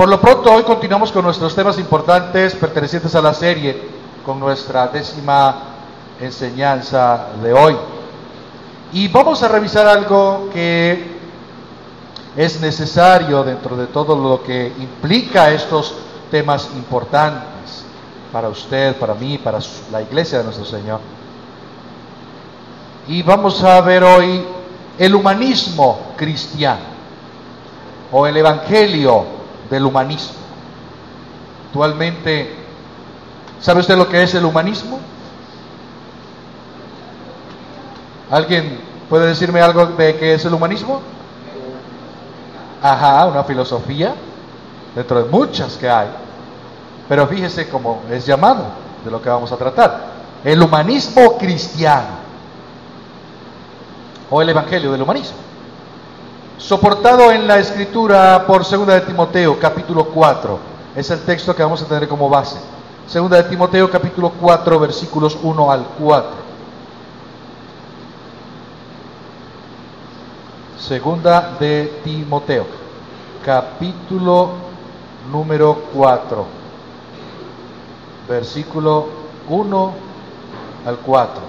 Por lo pronto, hoy continuamos con nuestros temas importantes pertenecientes a la serie, con nuestra décima enseñanza de hoy. Y vamos a revisar algo que es necesario dentro de todo lo que implica estos temas importantes para usted, para mí, para la iglesia de nuestro Señor. Y vamos a ver hoy el humanismo cristiano o el evangelio del humanismo. Actualmente, ¿sabe usted lo que es el humanismo? ¿Alguien puede decirme algo de qué es el humanismo? Ajá, una filosofía, dentro de muchas que hay. Pero fíjese cómo es llamado, de lo que vamos a tratar. El humanismo cristiano. O el evangelio del humanismo. Soportado en la escritura por 2 de Timoteo, capítulo 4. Es el texto que vamos a tener como base. 2 de Timoteo, capítulo 4, versículos 1 al 4. Segunda de Timoteo, capítulo número 4, versículo 1 al 4.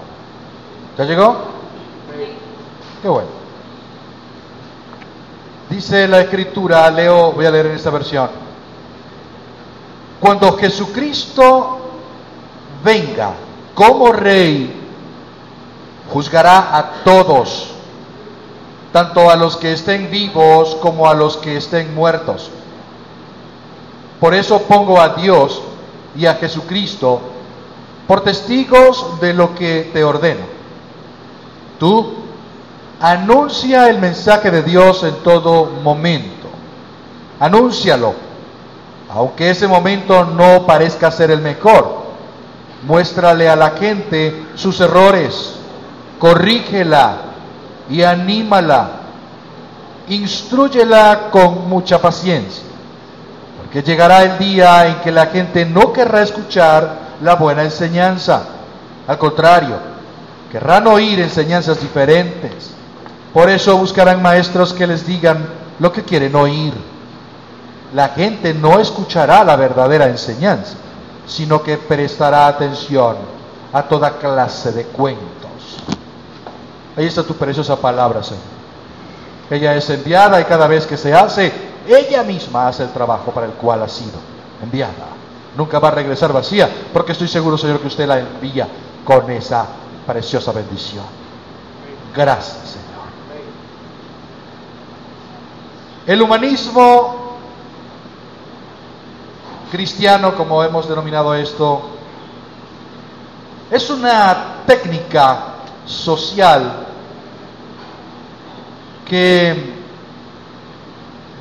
¿Ya llegó? Qué bueno. Dice la escritura, leo, voy a leer en esta versión. Cuando Jesucristo venga como rey, juzgará a todos tanto a los que estén vivos como a los que estén muertos. Por eso pongo a Dios y a Jesucristo por testigos de lo que te ordeno. Tú anuncia el mensaje de Dios en todo momento. Anúncialo, aunque ese momento no parezca ser el mejor. Muéstrale a la gente sus errores, corrígela y anímala, instruyela con mucha paciencia, porque llegará el día en que la gente no querrá escuchar la buena enseñanza, al contrario, querrán oír enseñanzas diferentes. Por eso buscarán maestros que les digan lo que quieren oír. La gente no escuchará la verdadera enseñanza, sino que prestará atención a toda clase de cuentos Ahí está tu preciosa palabra, Señor. Ella es enviada y cada vez que se hace, ella misma hace el trabajo para el cual ha sido enviada. Nunca va a regresar vacía, porque estoy seguro, Señor, que usted la envía con esa preciosa bendición. Gracias, Señor. El humanismo cristiano, como hemos denominado esto, es una técnica social que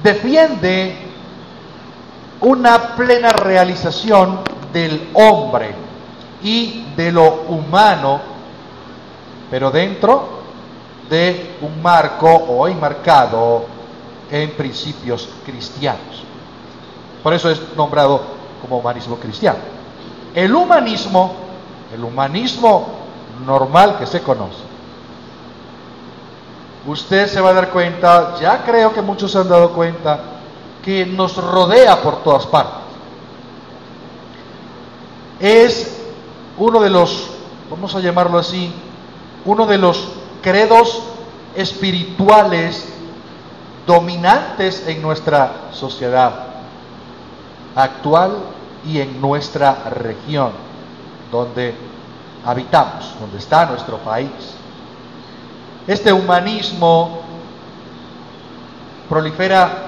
defiende una plena realización del hombre y de lo humano, pero dentro de un marco o enmarcado en principios cristianos. Por eso es nombrado como humanismo cristiano. El humanismo, el humanismo normal que se conoce, usted se va a dar cuenta, ya creo que muchos se han dado cuenta, que nos rodea por todas partes. Es uno de los, vamos a llamarlo así, uno de los credos espirituales dominantes en nuestra sociedad actual y en nuestra región, donde habitamos, donde está nuestro país. Este humanismo prolifera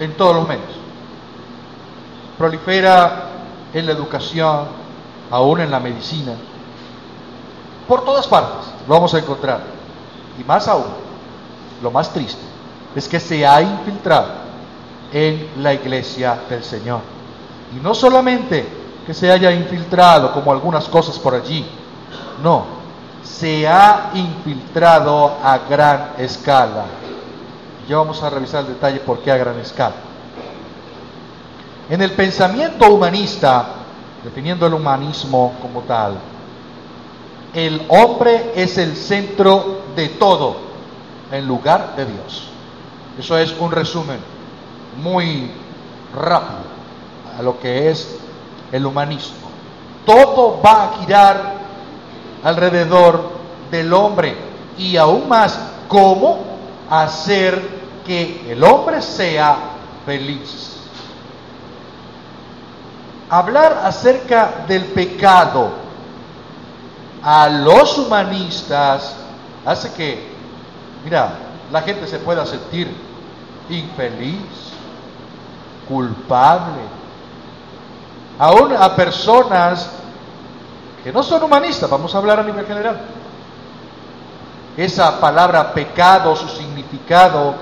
en todos los medios. Prolifera en la educación, aún en la medicina. Por todas partes lo vamos a encontrar. Y más aún, lo más triste es que se ha infiltrado en la iglesia del Señor. Y no solamente que se haya infiltrado como algunas cosas por allí, no, se ha infiltrado a gran escala. Ya vamos a revisar el detalle por qué a gran escala. En el pensamiento humanista, definiendo el humanismo como tal, el hombre es el centro de todo en lugar de Dios. Eso es un resumen muy rápido a lo que es el humanismo. Todo va a girar alrededor del hombre y aún más cómo hacer que el hombre sea feliz. Hablar acerca del pecado a los humanistas hace que, mira, la gente se pueda sentir infeliz, culpable, aún a personas que no son humanistas, vamos a hablar a nivel general. Esa palabra pecado, su significado,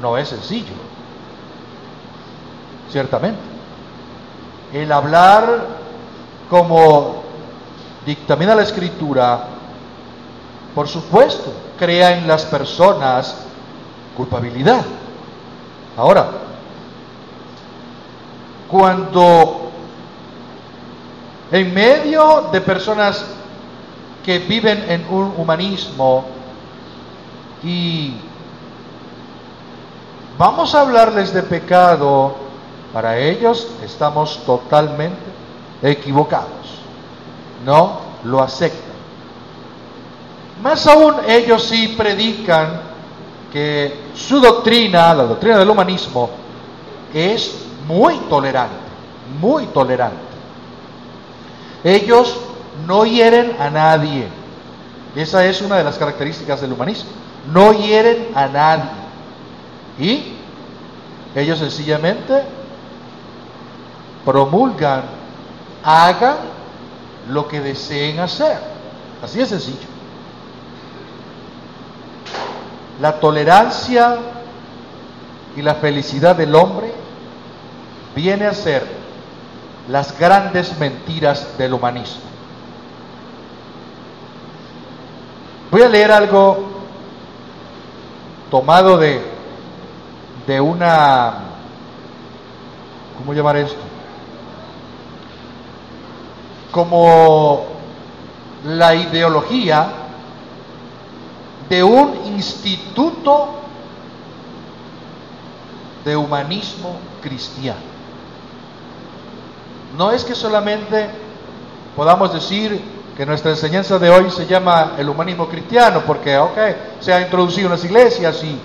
no es sencillo, ciertamente. El hablar como dictamina la escritura, por supuesto, crea en las personas culpabilidad. Ahora, cuando en medio de personas que viven en un humanismo y vamos a hablarles de pecado, para ellos estamos totalmente equivocados. No lo aceptan. Más aún ellos sí predican que su doctrina, la doctrina del humanismo, es muy tolerante, muy tolerante. Ellos no hieren a nadie. Esa es una de las características del humanismo. No hieren a nadie. Y ellos sencillamente promulgan, hagan lo que deseen hacer. Así de sencillo. La tolerancia y la felicidad del hombre viene a ser las grandes mentiras del humanismo. Voy a leer algo tomado de, de una, ¿cómo llamar esto? Como la ideología de un instituto de humanismo cristiano. No es que solamente podamos decir que nuestra enseñanza de hoy se llama el humanismo cristiano, porque, ok, se ha introducido en las iglesias y...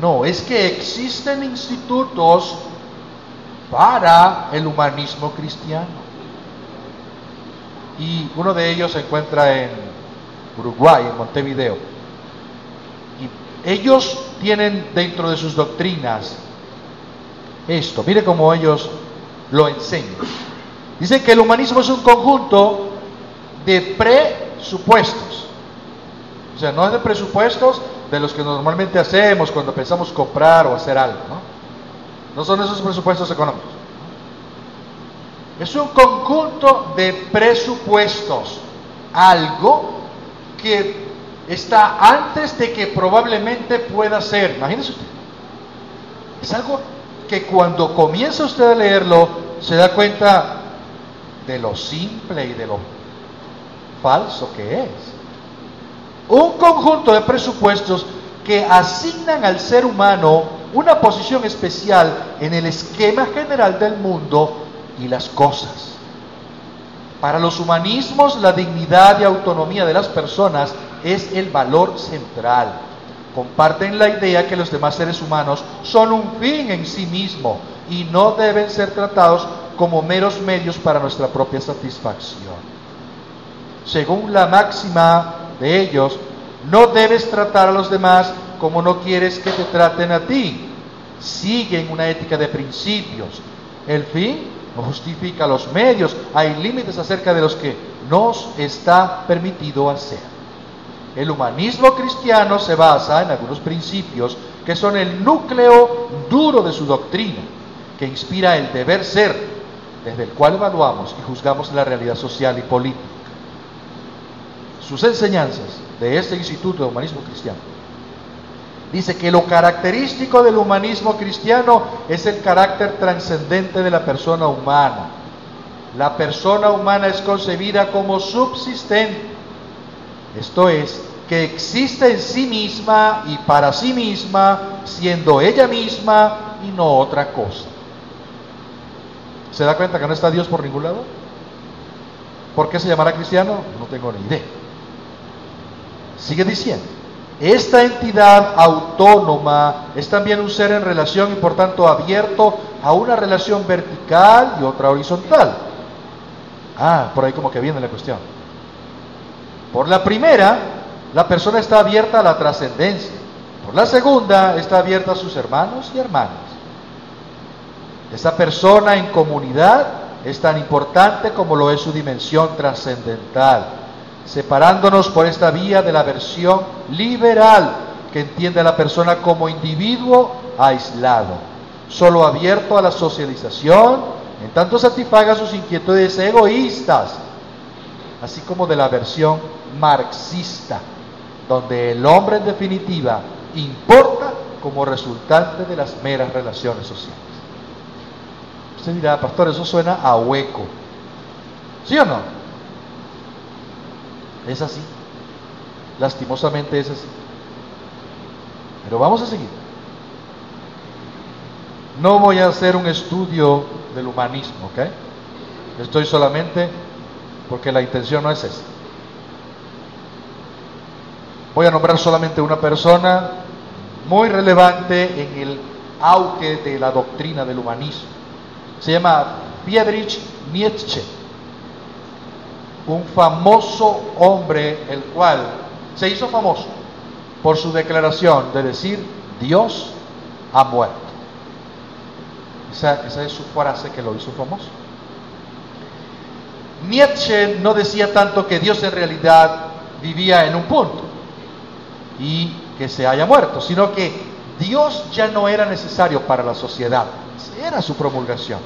No, es que existen institutos para el humanismo cristiano. Y uno de ellos se encuentra en Uruguay, en Montevideo. Y ellos tienen dentro de sus doctrinas esto. Mire cómo ellos lo enseña. Dice que el humanismo es un conjunto de presupuestos. O sea, no es de presupuestos de los que normalmente hacemos cuando pensamos comprar o hacer algo. No, no son esos presupuestos económicos. Es un conjunto de presupuestos. Algo que está antes de que probablemente pueda ser. Imagínese usted. Es algo que cuando comienza usted a leerlo se da cuenta de lo simple y de lo falso que es. Un conjunto de presupuestos que asignan al ser humano una posición especial en el esquema general del mundo y las cosas. Para los humanismos, la dignidad y autonomía de las personas es el valor central comparten la idea que los demás seres humanos son un fin en sí mismo y no deben ser tratados como meros medios para nuestra propia satisfacción. Según la máxima de ellos, no debes tratar a los demás como no quieres que te traten a ti. Siguen una ética de principios. El fin no justifica los medios. Hay límites acerca de los que nos está permitido hacer. El humanismo cristiano se basa en algunos principios que son el núcleo duro de su doctrina, que inspira el deber ser, desde el cual evaluamos y juzgamos la realidad social y política. Sus enseñanzas de este Instituto de Humanismo Cristiano dice que lo característico del humanismo cristiano es el carácter trascendente de la persona humana. La persona humana es concebida como subsistente, esto es, que existe en sí misma y para sí misma, siendo ella misma y no otra cosa. ¿Se da cuenta que no está Dios por ningún lado? ¿Por qué se llamará cristiano? No tengo ni idea. Sigue diciendo, esta entidad autónoma es también un ser en relación y por tanto abierto a una relación vertical y otra horizontal. Ah, por ahí como que viene la cuestión. Por la primera, la persona está abierta a la trascendencia. Por la segunda, está abierta a sus hermanos y hermanas. Esa persona en comunidad es tan importante como lo es su dimensión trascendental, separándonos por esta vía de la versión liberal que entiende a la persona como individuo aislado, solo abierto a la socialización, en tanto satisfaga sus inquietudes egoístas, así como de la versión marxista, donde el hombre en definitiva importa como resultante de las meras relaciones sociales. Usted dirá, pastor, eso suena a hueco. ¿Sí o no? Es así. Lastimosamente es así. Pero vamos a seguir. No voy a hacer un estudio del humanismo, ¿ok? Estoy solamente porque la intención no es esa. Voy a nombrar solamente una persona muy relevante en el auge de la doctrina del humanismo se llama Friedrich Nietzsche, un famoso hombre el cual se hizo famoso por su declaración de decir Dios ha muerto. Esa, es su frase que lo hizo famoso. Nietzsche no decía tanto que Dios en realidad vivía en un punto y que se haya muerto, sino que Dios ya no era necesario para la sociedad era su promulgación.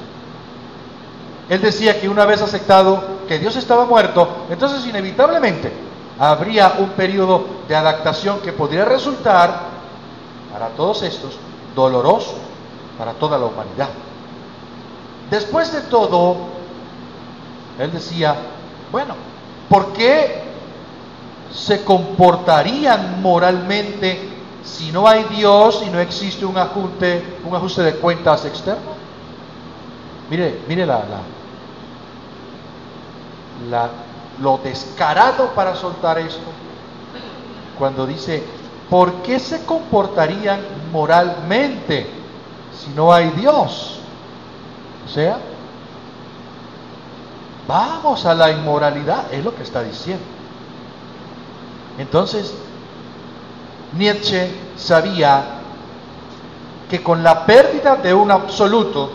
Él decía que una vez aceptado que Dios estaba muerto, entonces inevitablemente habría un periodo de adaptación que podría resultar para todos estos doloroso para toda la humanidad. Después de todo, él decía, bueno, ¿por qué se comportarían moralmente si no hay Dios y no existe un ajuste, un ajuste de cuentas externo? Mire, mire la, la, lo descarado para soltar esto. Cuando dice, ¿por qué se comportarían moralmente si no hay Dios? O sea, vamos a la inmoralidad, es lo que está diciendo. Entonces, Nietzsche sabía que con la pérdida de un absoluto,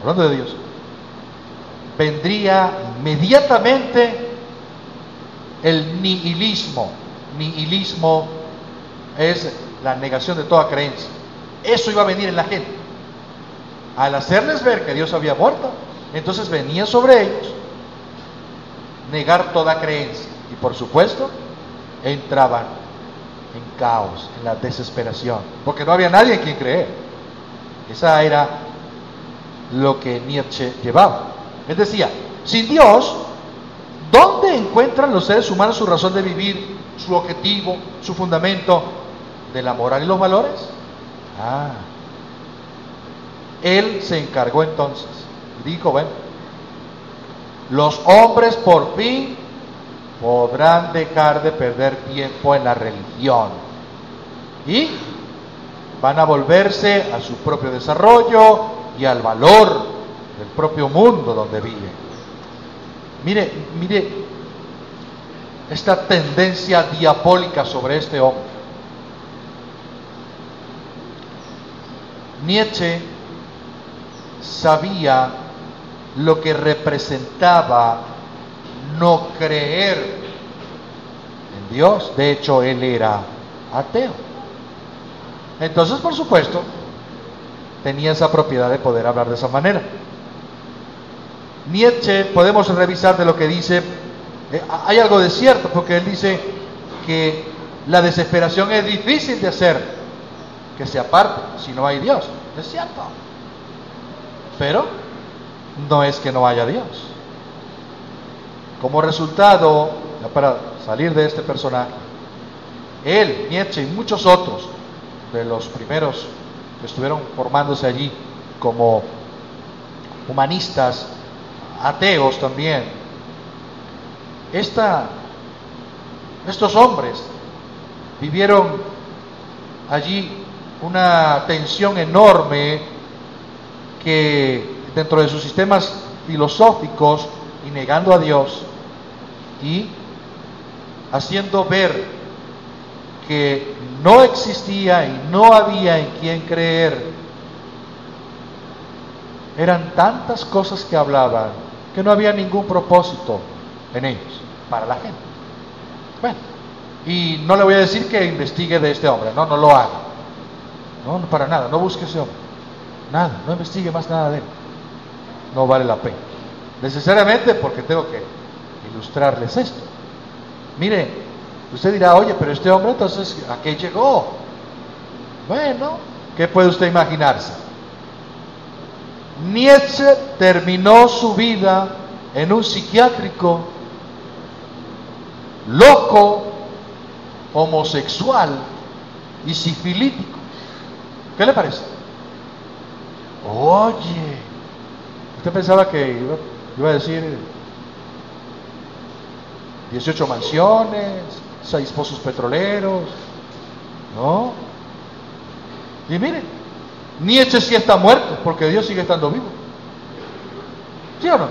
hablando de Dios, vendría inmediatamente el nihilismo. Nihilismo es la negación de toda creencia. Eso iba a venir en la gente. Al hacerles ver que Dios había muerto, entonces venía sobre ellos negar toda creencia. Y por supuesto, entraban en caos, en la desesperación, porque no había nadie en quien creer. Esa era lo que Nietzsche llevaba. Él decía, sin Dios, ¿dónde encuentran los seres humanos su razón de vivir, su objetivo, su fundamento de la moral y los valores? Ah, él se encargó entonces, dijo, bueno, los hombres por fin podrán dejar de perder tiempo en la religión y van a volverse a su propio desarrollo y al valor del propio mundo donde viven. Mire, mire esta tendencia diabólica sobre este hombre. Nietzsche sabía lo que representaba no creer en Dios. De hecho, él era ateo. Entonces, por supuesto, tenía esa propiedad de poder hablar de esa manera. Nietzsche, podemos revisar de lo que dice, eh, hay algo de cierto, porque él dice que la desesperación es difícil de hacer que se aparte si no hay Dios. Es cierto. Pero no es que no haya Dios. Como resultado, para salir de este personaje, él, Nietzsche y muchos otros de los primeros que estuvieron formándose allí como humanistas, ateos también. Esta, estos hombres vivieron allí una tensión enorme que dentro de sus sistemas filosóficos y negando a Dios y haciendo ver que no existía y no había en quien creer. Eran tantas cosas que hablaban que no había ningún propósito en ellos para la gente. Bueno, y no le voy a decir que investigue de este hombre, no, no lo haga. No, no para nada, no busque ese hombre. Nada, no investigue más nada de él. No vale la pena. Necesariamente porque tengo que ilustrarles esto. Mire, usted dirá, oye, pero este hombre entonces, ¿a qué llegó? Bueno, ¿qué puede usted imaginarse? Nietzsche terminó su vida en un psiquiátrico loco, homosexual y sifilítico. ¿Qué le parece? Oye, usted pensaba que iba, a decir 18 mansiones, 6 pozos petroleros, ¿no? Y Nietzsche sí está muerto porque Dios sigue estando vivo. ¿Sí o no?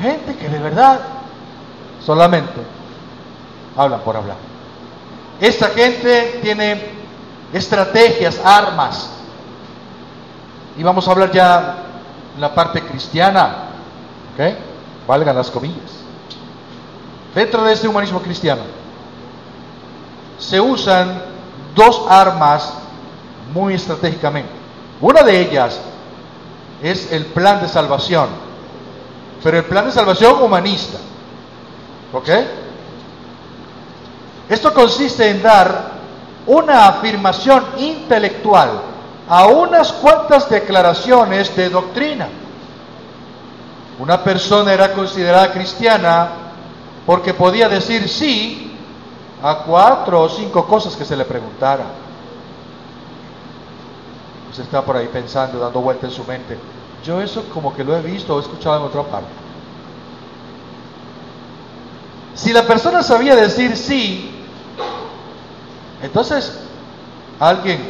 Gente que de verdad solamente hablan por hablar. Esta gente tiene estrategias, armas. Y vamos a hablar ya en la parte cristiana. ¿Ok? valgan las comillas. Dentro de este humanismo cristiano se usan dos armas muy estratégicamente. Una de ellas es el plan de salvación, pero el plan de salvación humanista. ¿Ok? Esto consiste en dar una afirmación intelectual a unas cuantas declaraciones de doctrina. Una persona era considerada cristiana porque podía decir sí a cuatro o cinco cosas que se le preguntara. Está por ahí pensando, dando vuelta en su mente. Yo eso como que lo he visto o he escuchado en otra parte. Si la persona sabía decir sí, entonces alguien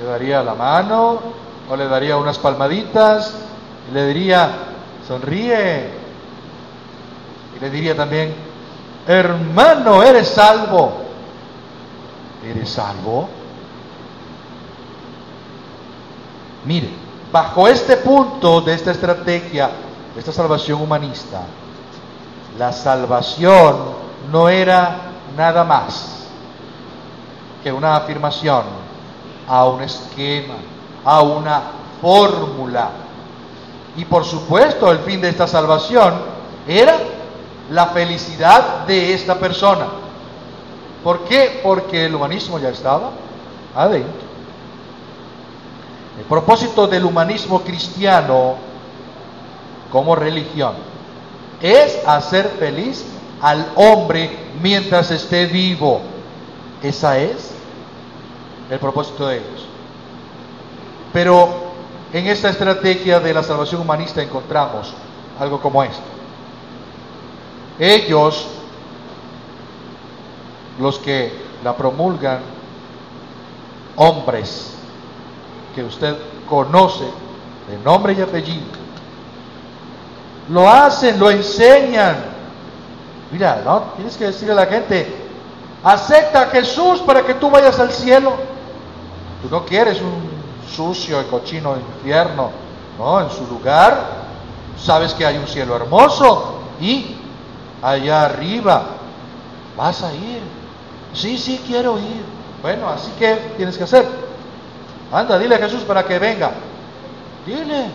le daría la mano o le daría unas palmaditas y le diría, sonríe. Y le diría también, hermano, eres salvo. ¿Eres salvo? Mire, bajo este punto de esta estrategia, esta salvación humanista, la salvación no era nada más que una afirmación a un esquema, a una fórmula y por supuesto, el fin de esta salvación era la felicidad de esta persona. ¿Por qué? Porque el humanismo ya estaba adentro. El propósito del humanismo cristiano como religión es hacer feliz al hombre mientras esté vivo. Esa es el propósito de ellos. Pero en esta estrategia de la salvación humanista encontramos algo como esto. Ellos, los que la promulgan, hombres que usted conoce de nombre y apellido, lo hacen, lo enseñan. Mira, ¿no? Tienes que decirle a la gente, acepta a Jesús para que tú vayas al cielo. Tú no quieres un sucio y cochino infierno, ¿no? En su lugar, sabes que hay un cielo hermoso y allá arriba vas a ir. Sí, sí, quiero ir. Bueno, así que tienes que hacer. Anda, dile a Jesús para que venga. Dile.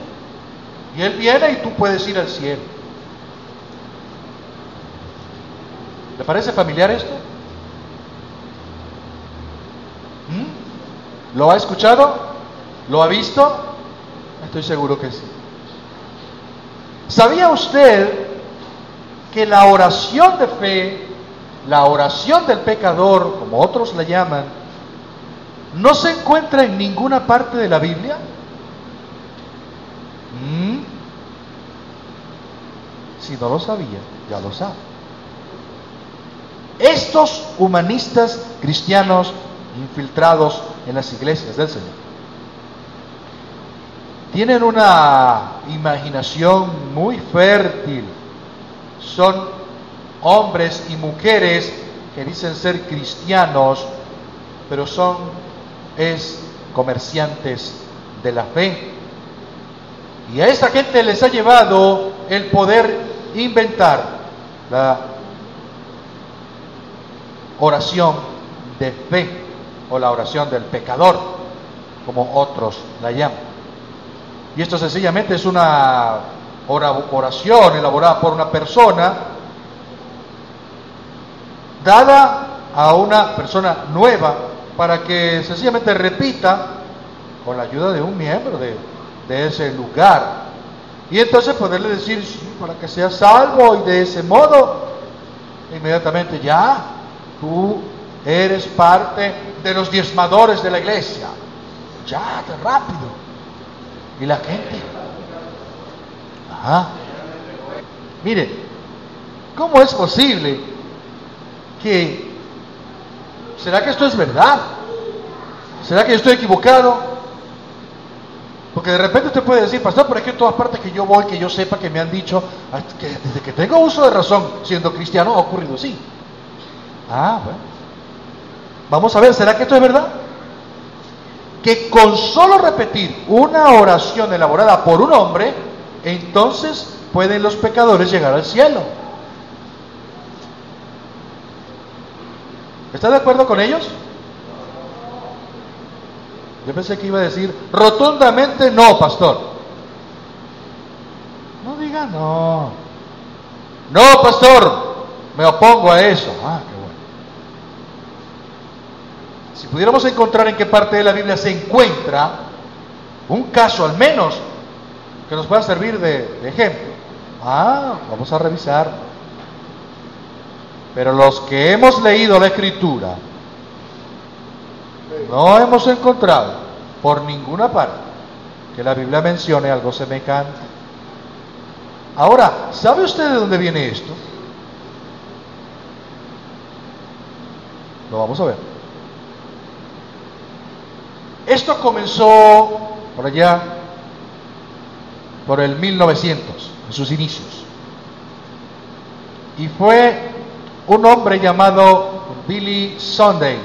Y Él viene y tú puedes ir al cielo. ¿Le parece familiar esto? ¿Mm? ¿Lo ha escuchado? ¿Lo ha visto? Estoy seguro que sí. ¿Sabía usted que la oración de fe, la oración del pecador, como otros la llaman, no se encuentra en ninguna parte de la Biblia? ¿Mm? Si no lo sabía, ya lo sabe. Estos humanistas cristianos infiltrados en las iglesias del Señor tienen una imaginación muy fértil. Son hombres y mujeres que dicen ser cristianos, pero son es comerciantes de la fe. Y a esta gente les ha llevado el poder inventar la oración de fe o la oración del pecador, como otros la llaman. Y esto sencillamente es una oración elaborada por una persona dada a una persona nueva para que sencillamente repita con la ayuda de un miembro de, ese lugar. Y entonces poderle decir, para que sea salvo y de ese modo, inmediatamente ya, tú eres parte de los diezmadores de la iglesia. Ya, rápido. Y la gente. Ajá. Mire, ¿cómo es posible que... ¿Será que esto es verdad? ¿Será que yo estoy equivocado? Porque de repente usted puede decir, pastor, por aquí en todas partes que yo voy, que yo sepa que me han dicho, ah, que desde que tengo uso de razón, siendo cristiano, ha ocurrido así. Ah, bueno. Vamos a ver, ¿será que esto es verdad? que con solo repetir una oración elaborada por un hombre, entonces pueden los pecadores llegar al cielo. ¿Está de acuerdo con ellos? Yo pensé que iba a decir rotundamente no, pastor. No diga no. No, pastor, me opongo a eso. Ah, si pudiéramos encontrar en qué parte de la Biblia se encuentra un caso al menos que nos pueda servir de, ejemplo, ah, vamos a revisar. Pero los que hemos leído la escritura, no hemos encontrado por ninguna parte que la Biblia mencione algo semejante. Ahora, ¿sabe usted de dónde viene esto? Lo vamos a ver. Esto comenzó por allá, por el 1900, en sus inicios. Y fue un hombre llamado Billy Sunday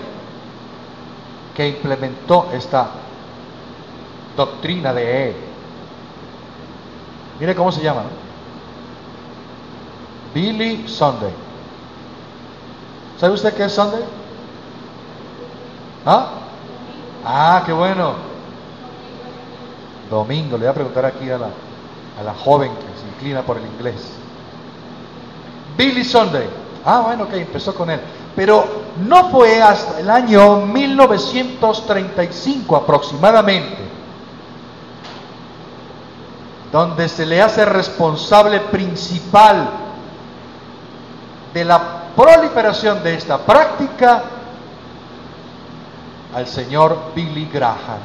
que implementó esta doctrina de él. Mire cómo se llama. Billy Sunday. ¿Sabe usted qué es Sunday? ¿Ah? Ah, qué bueno. Domingo, le voy a preguntar aquí a la, a la joven que se inclina por el inglés. Billy Sunday. Ah, bueno, ok, empezó con él. Pero no fue hasta el año 1935 aproximadamente donde se le hace responsable principal de la proliferación de esta práctica al señor Billy Graham.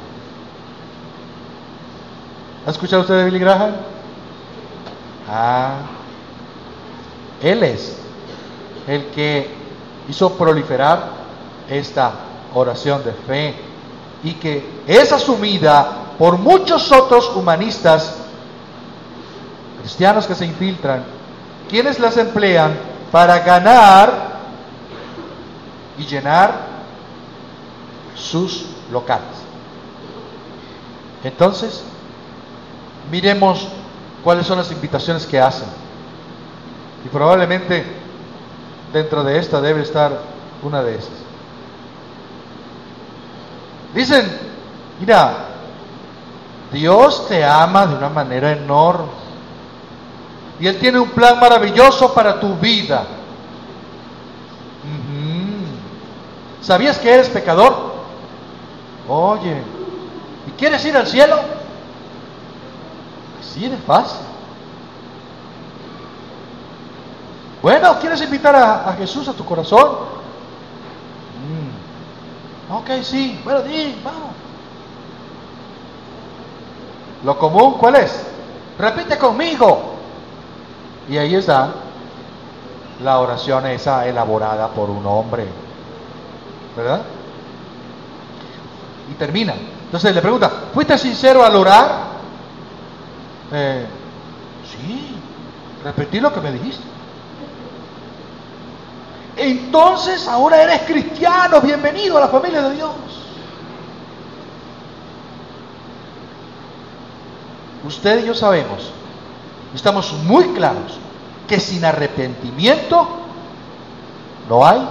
¿Ha escuchado usted de Billy Graham? Ah, él es el que hizo proliferar esta oración de fe y que es asumida por muchos otros humanistas cristianos que se infiltran, quienes las emplean para ganar y llenar sus locales. Entonces, miremos cuáles son las invitaciones que hacen. Y probablemente dentro de esta debe estar una de esas. Dicen, mira, Dios te ama de una manera enorme. Y Él tiene un plan maravilloso para tu vida. ¿Sabías que eres pecador? Oye, ¿y quieres ir al cielo? Así de fácil. Bueno, ¿quieres invitar a, Jesús a tu corazón? Mm. Ok, sí. Bueno, di, vamos. Lo común, ¿cuál es? repite conmigo. Y ahí está la oración esa elaborada por un hombre, ¿verdad? Y termina. Entonces le pregunta, ¿fuiste sincero al orar? Eh, sí, repetí lo que me dijiste. Entonces ahora eres cristiano, bienvenido a la familia de Dios. Usted y yo sabemos, estamos muy claros, que sin arrepentimiento no hay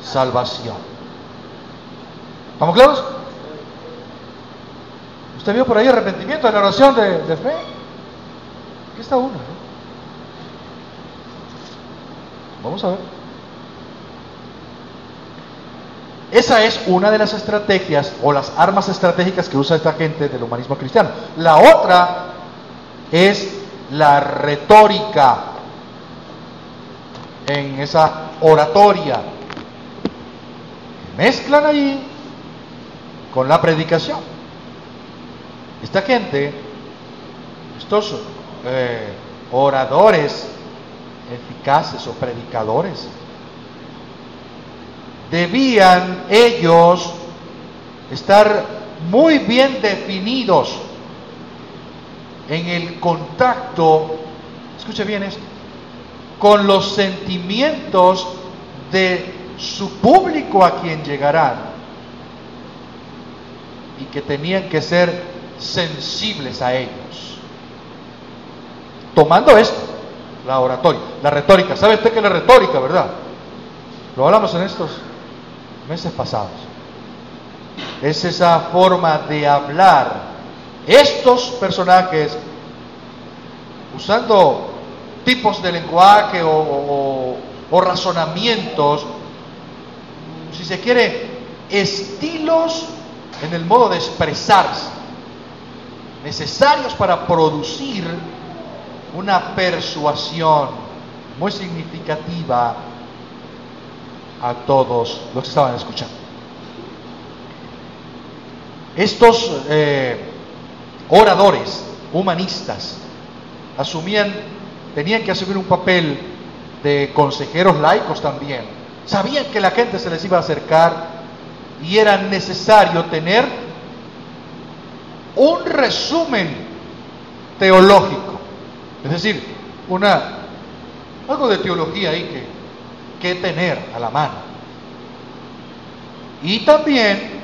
salvación. ¿Estamos claros? ¿Usted vio por ahí arrepentimiento en la oración de, fe? Aquí está uno. Vamos a ver. Esa es una de las estrategias o las armas estratégicas que usa esta gente del humanismo cristiano. La otra es la retórica en esa oratoria. Mezclan ahí con la predicación. Esta gente, estos eh, oradores eficaces o predicadores, debían ellos estar muy bien definidos en el contacto, escuche bien esto, con los sentimientos de su público a quien llegarán y que tenían que ser sensibles a ellos. Tomando esto, la oratoria, la retórica. ¿Sabe usted qué es la retórica, verdad? Lo hablamos en estos meses pasados. Es esa forma de hablar estos personajes, usando tipos de lenguaje o, razonamientos, si se quiere, estilos en el modo de expresarse, necesarios para producir una persuasión muy significativa a todos los que estaban escuchando. Estos eh, oradores, humanistas, asumían, tenían que asumir un papel de consejeros laicos también. Sabían que la gente se les iba a acercar y era necesario tener un resumen teológico, es decir, una algo de teología ahí que, que tener a la mano. Y también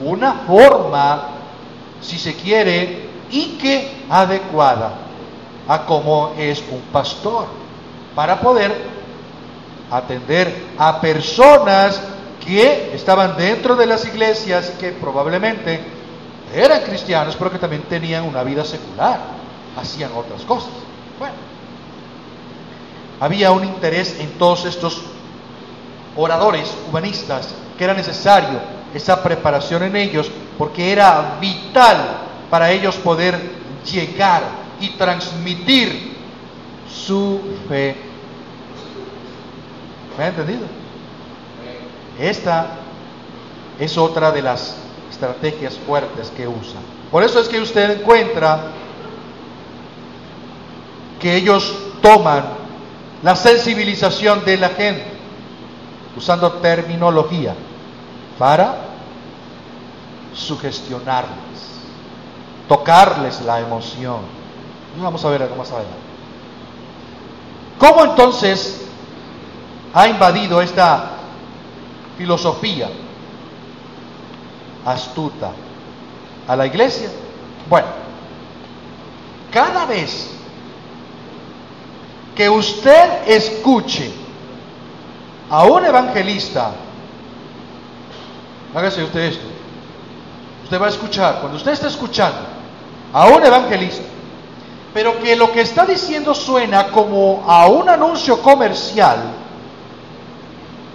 una forma si se quiere, y que adecuada a cómo es un pastor, para poder atender a personas que estaban dentro de las iglesias, que probablemente eran cristianos, pero que también tenían una vida secular, hacían otras cosas. Bueno, había un interés en todos estos oradores humanistas que era necesario esa preparación en ellos porque era vital para ellos poder llegar y transmitir su fe. ¿Me ha entendido? Esta es otra de las estrategias fuertes que usan. Por eso es que usted encuentra que ellos toman la sensibilización de la gente usando terminología para sugestionarles, tocarles la emoción. vamos a ver algo más adelante. ¿Cómo entonces ha invadido esta filosofía astuta a la iglesia? Bueno, cada vez que usted escuche a un evangelista, hágase usted esto, usted va a escuchar, cuando usted está escuchando a un evangelista, pero que lo que está diciendo suena como a un anuncio comercial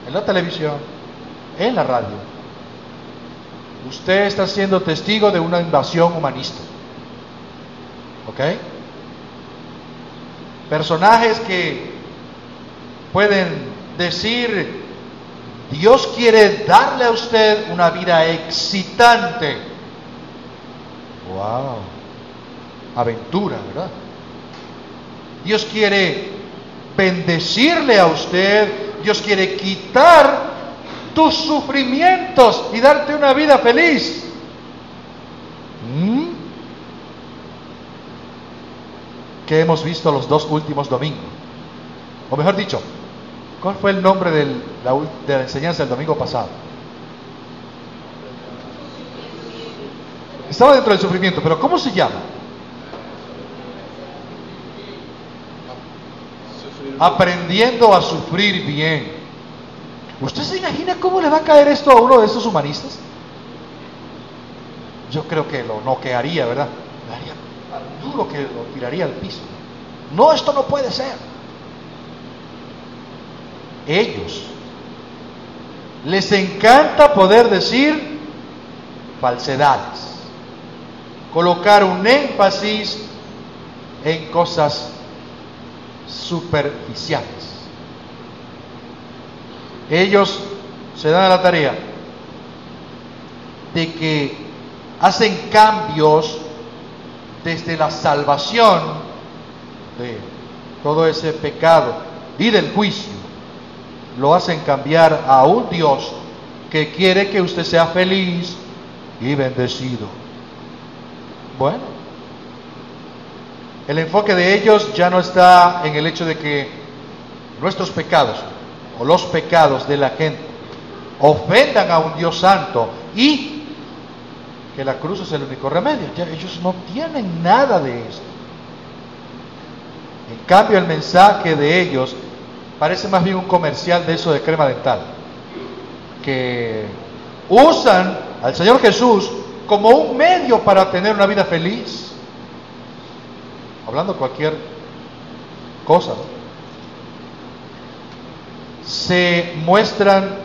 en la televisión, en la radio, usted está siendo testigo de una invasión humanista. ¿Ok? Personajes que pueden decir Dios quiere darle a usted una vida excitante. Wow. aventura, ¿verdad? Dios quiere bendecirle a usted, Dios quiere quitar tus sufrimientos y darte una vida feliz. ¿Qué hemos visto los dos últimos domingos? O mejor dicho, ¿cuál fue el nombre de la enseñanza del domingo pasado? Estaba dentro del sufrimiento, pero ¿cómo se llama? Aprendiendo a sufrir bien. ¿Usted se imagina cómo le va a caer esto a uno de estos humanistas? Yo creo que lo noquearía, ¿verdad? Duro que lo tiraría al piso. No, esto no puede ser. Ellos les encanta poder decir falsedades colocar un énfasis en cosas superficiales. Ellos se dan a la tarea de que hacen cambios desde la salvación de todo ese pecado y del juicio. Lo hacen cambiar a un Dios que quiere que usted sea feliz y bendecido. Bueno, el enfoque de ellos ya no está en el hecho de que nuestros pecados o los pecados de la gente ofendan a un Dios santo y que la cruz es el único remedio. Ya ellos no tienen nada de esto. En cambio, el mensaje de ellos parece más bien un comercial de eso de crema dental, que usan al Señor Jesús como un medio para tener una vida feliz. Hablando cualquier cosa. Se muestran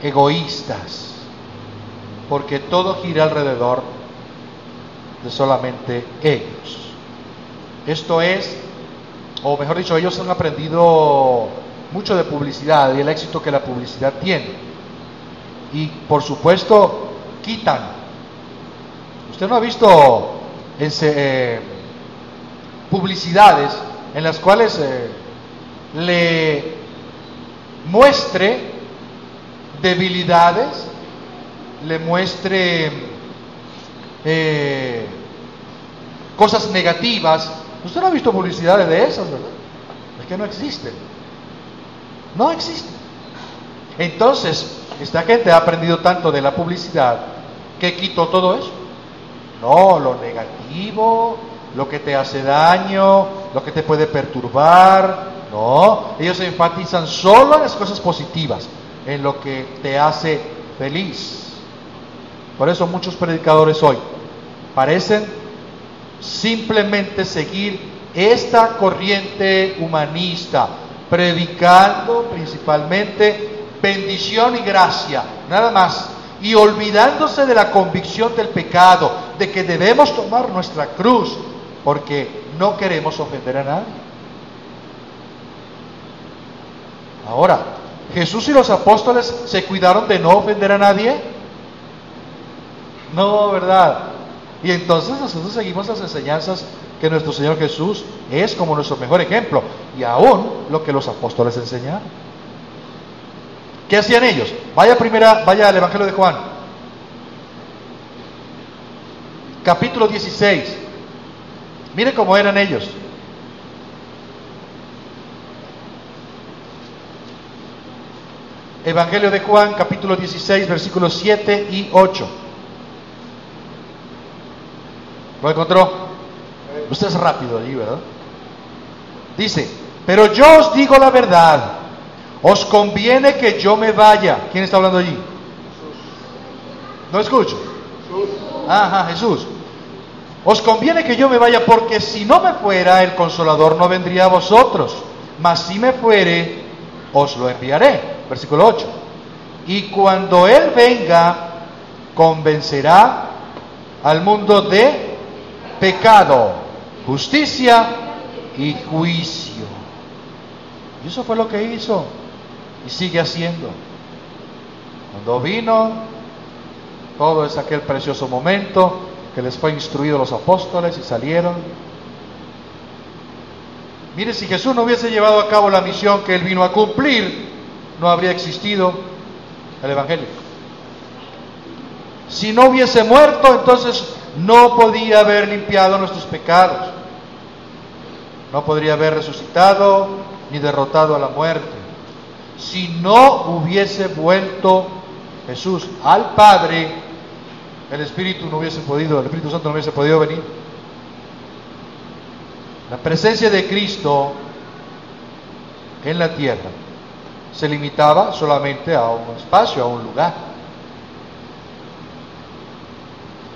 egoístas porque todo gira alrededor de solamente ellos. Esto es, o mejor dicho, ellos han aprendido mucho de publicidad y el éxito que la publicidad tiene. Y por supuesto, quitan Usted no ha visto eh, publicidades en las cuales eh, le muestre debilidades, le muestre eh, cosas negativas. Usted no ha visto publicidades de esas, ¿verdad? Es que no existen. No existen. Entonces, esta gente ha aprendido tanto de la publicidad que quitó todo eso. No, lo negativo, lo que te hace daño, lo que te puede perturbar. No, ellos enfatizan solo en las cosas positivas, en lo que te hace feliz. Por eso muchos predicadores hoy parecen simplemente seguir esta corriente humanista, predicando principalmente bendición y gracia, nada más y olvidándose de la convicción del pecado, de que debemos tomar nuestra cruz, porque no queremos ofender a nadie. Ahora, ¿Jesús y los apóstoles se cuidaron de no ofender a nadie? No, ¿verdad? Y entonces nosotros seguimos las enseñanzas que nuestro Señor Jesús es como nuestro mejor ejemplo, y aún lo que los apóstoles enseñaron. ¿Qué hacían ellos? Vaya primera, vaya al Evangelio de Juan. Capítulo 16. Mire cómo eran ellos. Evangelio de Juan, capítulo 16, versículos 7 y 8. ¿Lo encontró? Usted es rápido allí, ¿verdad? Dice, pero yo os digo la verdad os conviene que yo me vaya. ¿Quién está hablando allí? No escucho. Ajá, Jesús. Os conviene que yo me vaya porque si no me fuera, el consolador no vendría a vosotros. Mas si me fuere, os lo enviaré. Versículo 8. Y cuando Él venga, convencerá al mundo de pecado, justicia y juicio. Y eso fue lo que hizo y sigue haciendo. Cuando vino, todo es aquel precioso momento que les fue instruido los apóstoles y salieron Mire, si Jesús no hubiese llevado a cabo la misión que él vino a cumplir, no habría existido el Evangelio. Si no hubiese muerto, entonces no podía haber limpiado nuestros pecados. No podría haber resucitado ni derrotado a la muerte. Si no hubiese vuelto Jesús al Padre, el Espíritu no hubiese podido, el Espíritu Santo no hubiese podido venir. La presencia de Cristo en la tierra se limitaba solamente a un espacio, a un lugar.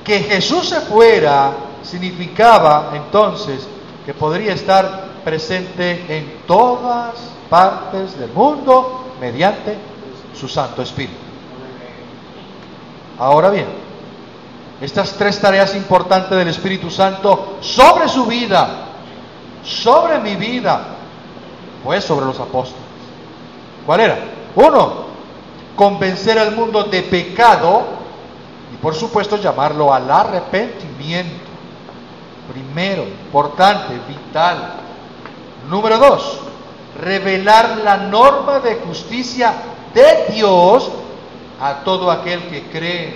Que Jesús se fuera significaba entonces que podría estar presente en todas partes del mundo mediante su Santo Espíritu. Ahora bien, estas tres tareas importantes del Espíritu Santo sobre su vida, sobre mi vida, pues sobre los apóstoles. ¿Cuál era? Uno, convencer al mundo de pecado por supuesto llamarlo al arrepentimiento. Primero, importante, vital. Número dos, revelar la norma de justicia de Dios a todo aquel que cree,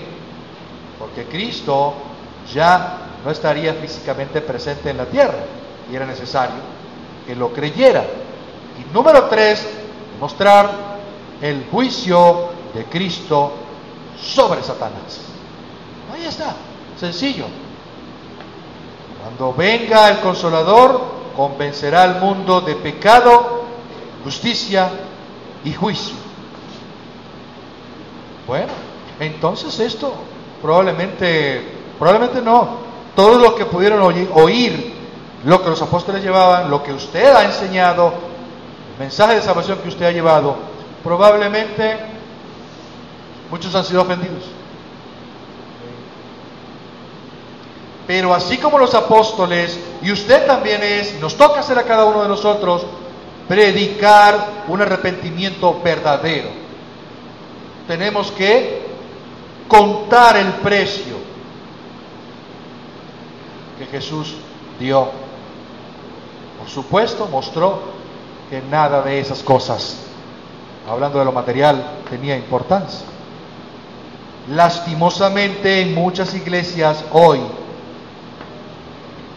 porque Cristo ya no estaría físicamente presente en la tierra y era necesario que lo creyera. Y número tres, mostrar el juicio de Cristo sobre Satanás. Ahí está, sencillo. Cuando venga el consolador, convencerá al mundo de pecado, justicia y juicio. Bueno, entonces esto probablemente, probablemente no. Todos los que pudieron oír, lo que los apóstoles llevaban, lo que usted ha enseñado, mensaje de salvación que usted ha llevado, probablemente muchos han sido ofendidos. Pero así como los apóstoles, y usted también es, nos toca hacer a cada uno de nosotros, predicar un arrepentimiento verdadero. Tenemos que contar el precio que Jesús dio. Por supuesto, mostró que nada de esas cosas, hablando de lo material, tenía importancia. Lastimosamente en muchas iglesias hoy,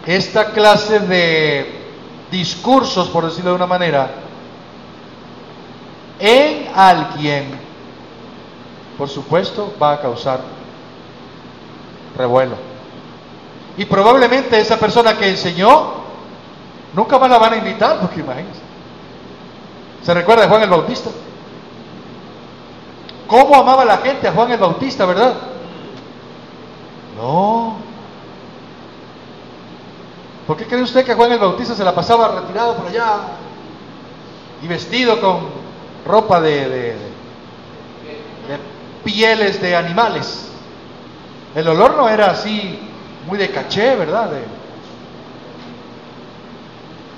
esta clase de discursos, por decirlo de una manera, en alguien, por supuesto, va a causar revuelo. Y probablemente esa persona que enseñó, nunca más la van a invitar, porque imagínense. ¿Se recuerda de Juan el Bautista? ¿Cómo amaba la gente a Juan el Bautista, verdad? No. ¿Por qué cree usted que Juan el Bautista se la pasaba retirado por allá y vestido con ropa de, pieles de animales? El olor no era así muy de caché, ¿verdad?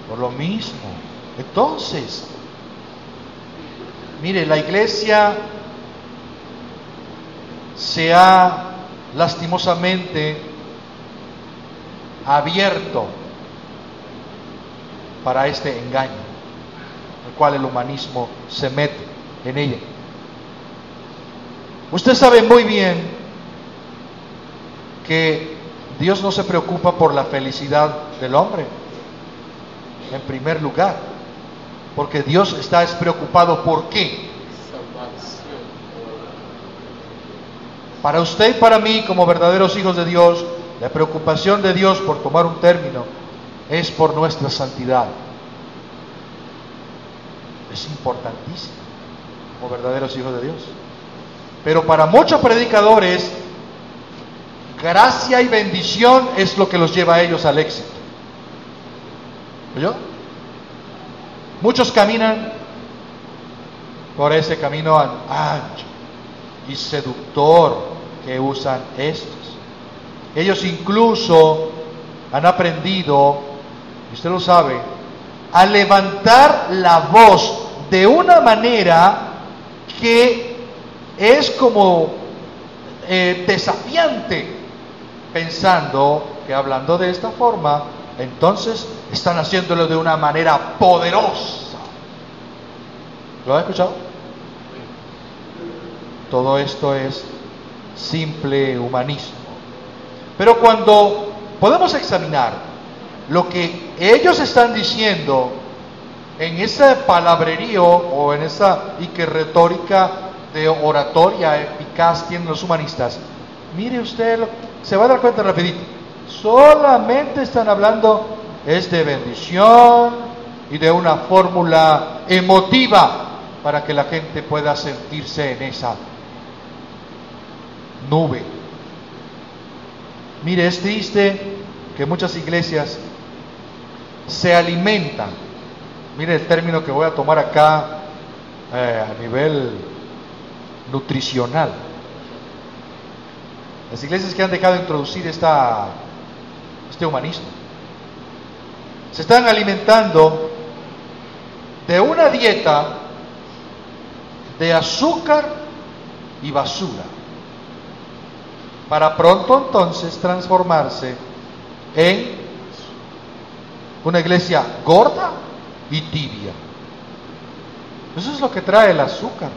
por lo mismo. Entonces, Mire, la iglesia se ha lastimosamente abierto para este engaño, el cual el humanismo se mete en ella. Usted sabe muy bien que Dios no se preocupa por la felicidad del hombre, en primer lugar. Porque Dios está despreocupado por qué. Para usted y para mí, como verdaderos hijos de Dios, la preocupación de Dios, por tomar un término, es por nuestra santidad. Es importantísimo como verdaderos hijos de Dios. Pero para muchos predicadores, gracia y bendición es lo que los lleva a ellos al éxito. ¿Oyó? Muchos caminan por ese camino ancho y seductor que usan estos. Ellos incluso han aprendido, usted lo sabe, a levantar la voz de una manera que es como eh, desafiante, pensando que hablando de esta forma entonces están haciéndolo de una manera poderosa. ¿Lo ha escuchado? Todo esto es simple humanismo. Pero cuando podemos examinar lo que ellos están diciendo en ese palabrerío o en esa y que retórica de oratoria eficaz tienen los humanistas, mire usted, se va a dar cuenta rapidito, solamente están hablando es de bendición y de una fórmula emotiva para que la gente pueda sentirse en esa nube. Mire, es triste que muchas iglesias se alimentan. Mire el término que voy a tomar acá eh, a nivel nutricional. Las iglesias que han dejado de introducir esta, este humanismo se están alimentando de una dieta de azúcar y basura para pronto entonces transformarse en una iglesia gorda y tibia. Eso es lo que trae el azúcar.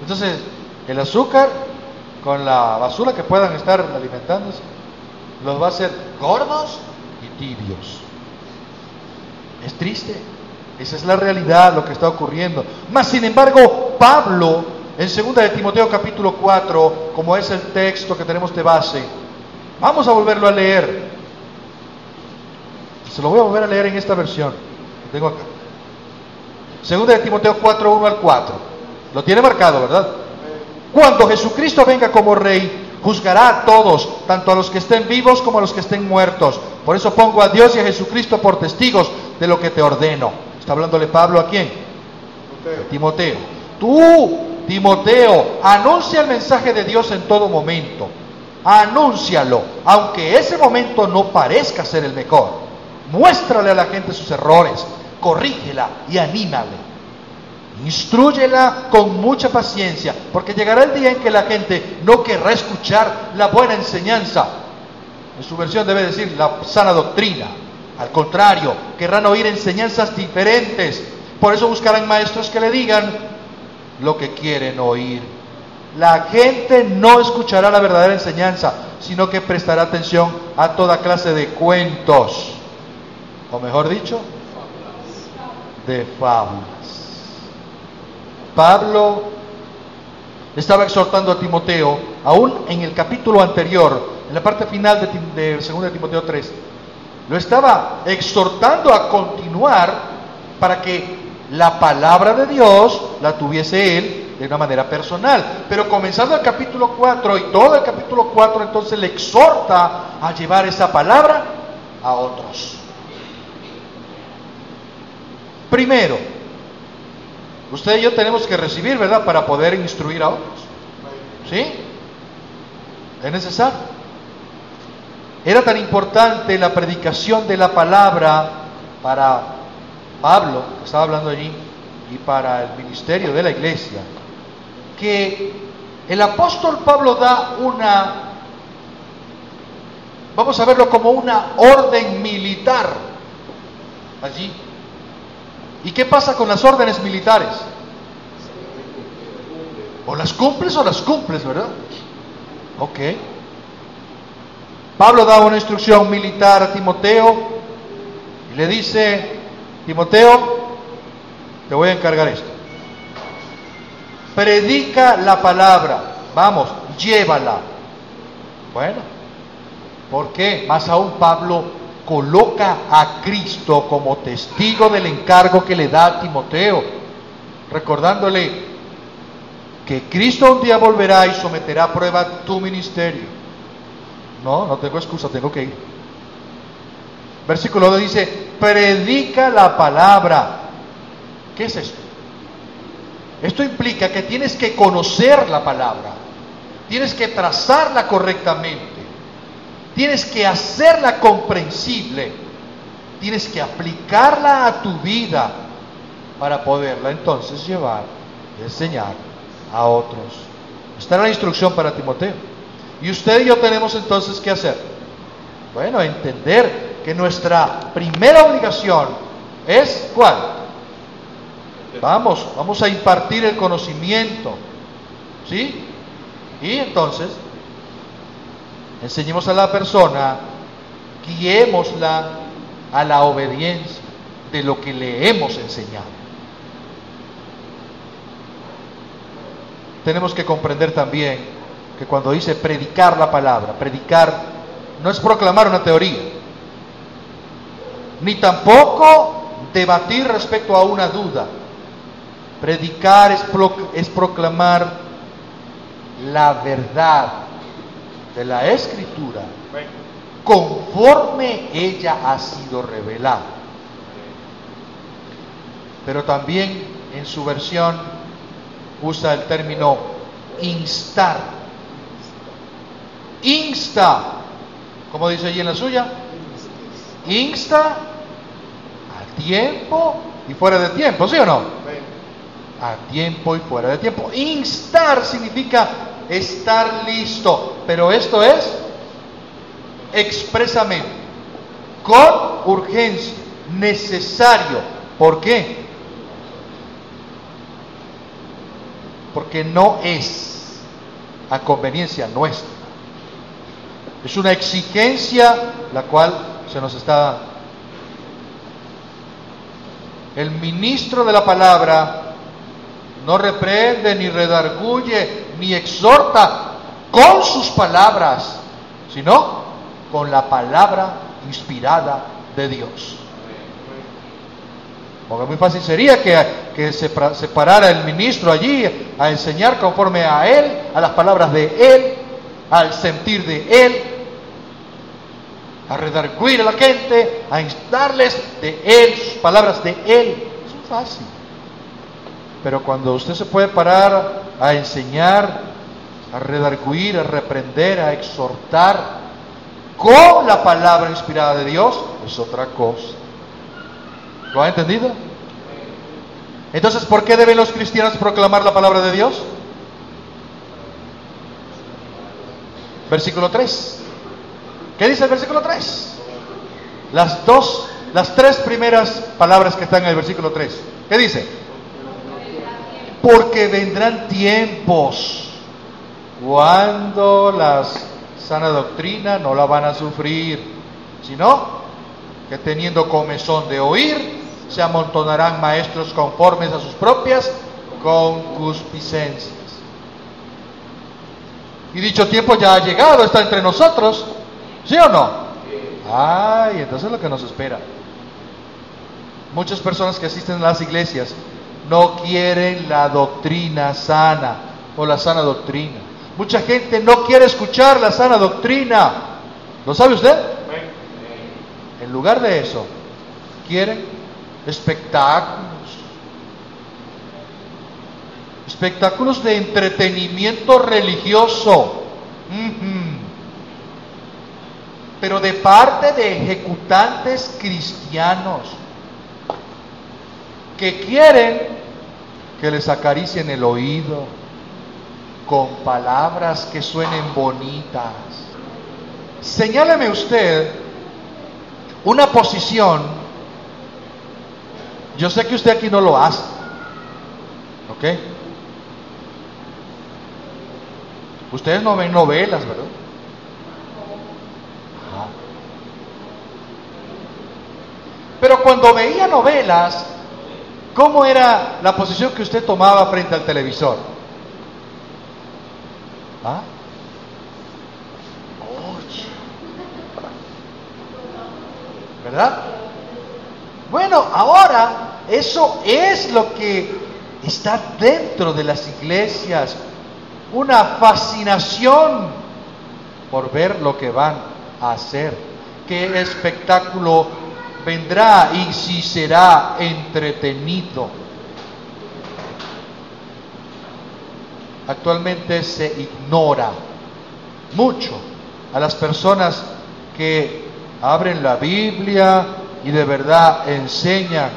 Entonces, el azúcar con la basura que puedan estar alimentándose, los va a hacer gordos y tibios. Es triste. Esa es la realidad, lo que está ocurriendo. Mas, sin embargo, Pablo, en 2 de Timoteo capítulo 4, como es el texto que tenemos de base, vamos a volverlo a leer. Se lo voy a volver a leer en esta versión que tengo acá. 2 de Timoteo 4, 1 al 4. Lo tiene marcado, ¿verdad? Cuando Jesucristo venga como rey, juzgará a todos, tanto a los que estén vivos como a los que estén muertos. Por eso pongo a Dios y a Jesucristo por testigos de lo que te ordeno. Está hablándole Pablo a quién? Timoteo. Tú, Timoteo, anuncia el mensaje de Dios en todo momento. Anúncialo, aunque ese momento no parezca ser el mejor. Muéstrale a la gente sus errores, corrígela y anímale. Instrúyela con mucha paciencia, porque llegará el día en que la gente no querrá escuchar la buena enseñanza. En su versión debe decir la sana doctrina. Al contrario, querrán oír enseñanzas diferentes. Por eso buscarán maestros que le digan lo que quieren oír. La gente no escuchará la verdadera enseñanza, sino que prestará atención a toda clase de cuentos. O mejor dicho, de fábulas. Pablo estaba exhortando a Timoteo, aún en el capítulo anterior, en la parte final de, de 2 de Timoteo 3, lo estaba exhortando a continuar para que la palabra de Dios la tuviese él de una manera personal. Pero comenzando el capítulo 4 y todo el capítulo 4 entonces le exhorta a llevar esa palabra a otros. Primero, Usted y yo tenemos que recibir, ¿verdad? Para poder instruir a otros. ¿Sí? Es necesario. Era tan importante la predicación de la palabra para Pablo, que estaba hablando allí, y para el ministerio de la iglesia, que el apóstol Pablo da una, vamos a verlo como una orden militar allí ¿Y qué pasa con las órdenes militares? O las cumples o las cumples, ¿verdad? Ok. Pablo da una instrucción militar a Timoteo y le dice, Timoteo, te voy a encargar esto. Predica la palabra, vamos, llévala. Bueno, ¿por qué? Más aún Pablo coloca a Cristo como testigo del encargo que le da a Timoteo, recordándole que Cristo un día volverá y someterá a prueba tu ministerio. No, no tengo excusa, tengo que ir. Versículo 2 dice, predica la palabra. ¿Qué es esto? Esto implica que tienes que conocer la palabra, tienes que trazarla correctamente Tienes que hacerla comprensible. Tienes que aplicarla a tu vida para poderla entonces llevar y enseñar a otros. Esta es la instrucción para Timoteo. Y usted y yo tenemos entonces que hacer. Bueno, entender que nuestra primera obligación es ¿cuál? Vamos, vamos a impartir el conocimiento. ¿Sí? Y entonces, enseñemos a la persona, guiémosla a la obediencia de lo que le hemos enseñado. Tenemos que comprender también que cuando dice predicar la palabra, predicar no es proclamar una teoría, ni tampoco debatir respecto a una duda. Predicar es, proclamar la verdad de la escritura conforme ella ha sido revelada. Pero también en su versión usa el término instar. Insta, como dice allí en la suya, insta a tiempo y fuera de tiempo, ¿sí o no? A tiempo y fuera de tiempo. Instar significa estar listo, pero esto es expresamente, con urgencia, necesario. ¿Por qué? Porque no es a conveniencia nuestra. Es una exigencia la cual se nos está. El ministro de la palabra no reprende, ni redarguye, ni exhorta con sus palabras, sino con la palabra inspirada de Dios. Porque muy fácil sería que, que se, se, parara el ministro allí a enseñar conforme a él, a las palabras de él, al sentir de él, a redarguir a la gente, a instarles de él, sus palabras de él. Es muy fácil. Pero cuando usted se puede parar a enseñar, a redarguir, a reprender, a exhortar, con la palabra inspirada de Dios es otra cosa. ¿Lo ha entendido? Entonces, ¿por qué deben los cristianos proclamar la palabra de Dios? Versículo 3. ¿Qué dice el versículo 3? Las dos, las tres primeras palabras que están en el versículo 3. ¿Qué dice? Porque vendrán tiempos cuando las sana doctrina no la van a sufrir, sino que teniendo comezón de oír, se amontonarán maestros conformes a sus propias concupiscencias. Y dicho tiempo ya ha llegado, está entre nosotros, ¿sí o no? Ay, entonces es lo que nos espera. Muchas personas que asisten a las iglesias no quieren la doctrina sana o la sana doctrina. Mucha gente no quiere escuchar la sana doctrina. ¿Lo sabe usted? En lugar de eso, quieren espectáculos. Espectáculos de entretenimiento religioso. Pero de parte de ejecutantes cristianos que quieren que les acaricien el oído, con palabras que suenen bonitas. Señáleme usted una posición. Yo sé que usted aquí no lo hace. ¿Ok? Ustedes no ven novelas, ¿verdad? Pero cuando veía novelas, ¿cómo era la posición que usted tomaba frente al televisor? ¿Ah? ¿Verdad? Bueno, ahora eso es lo que está dentro de las iglesias. Una fascinación por ver lo que van a hacer. Qué espectáculo vendrá y si será entretenido. actualmente se ignora mucho a las personas que abren la Biblia y de verdad enseñan.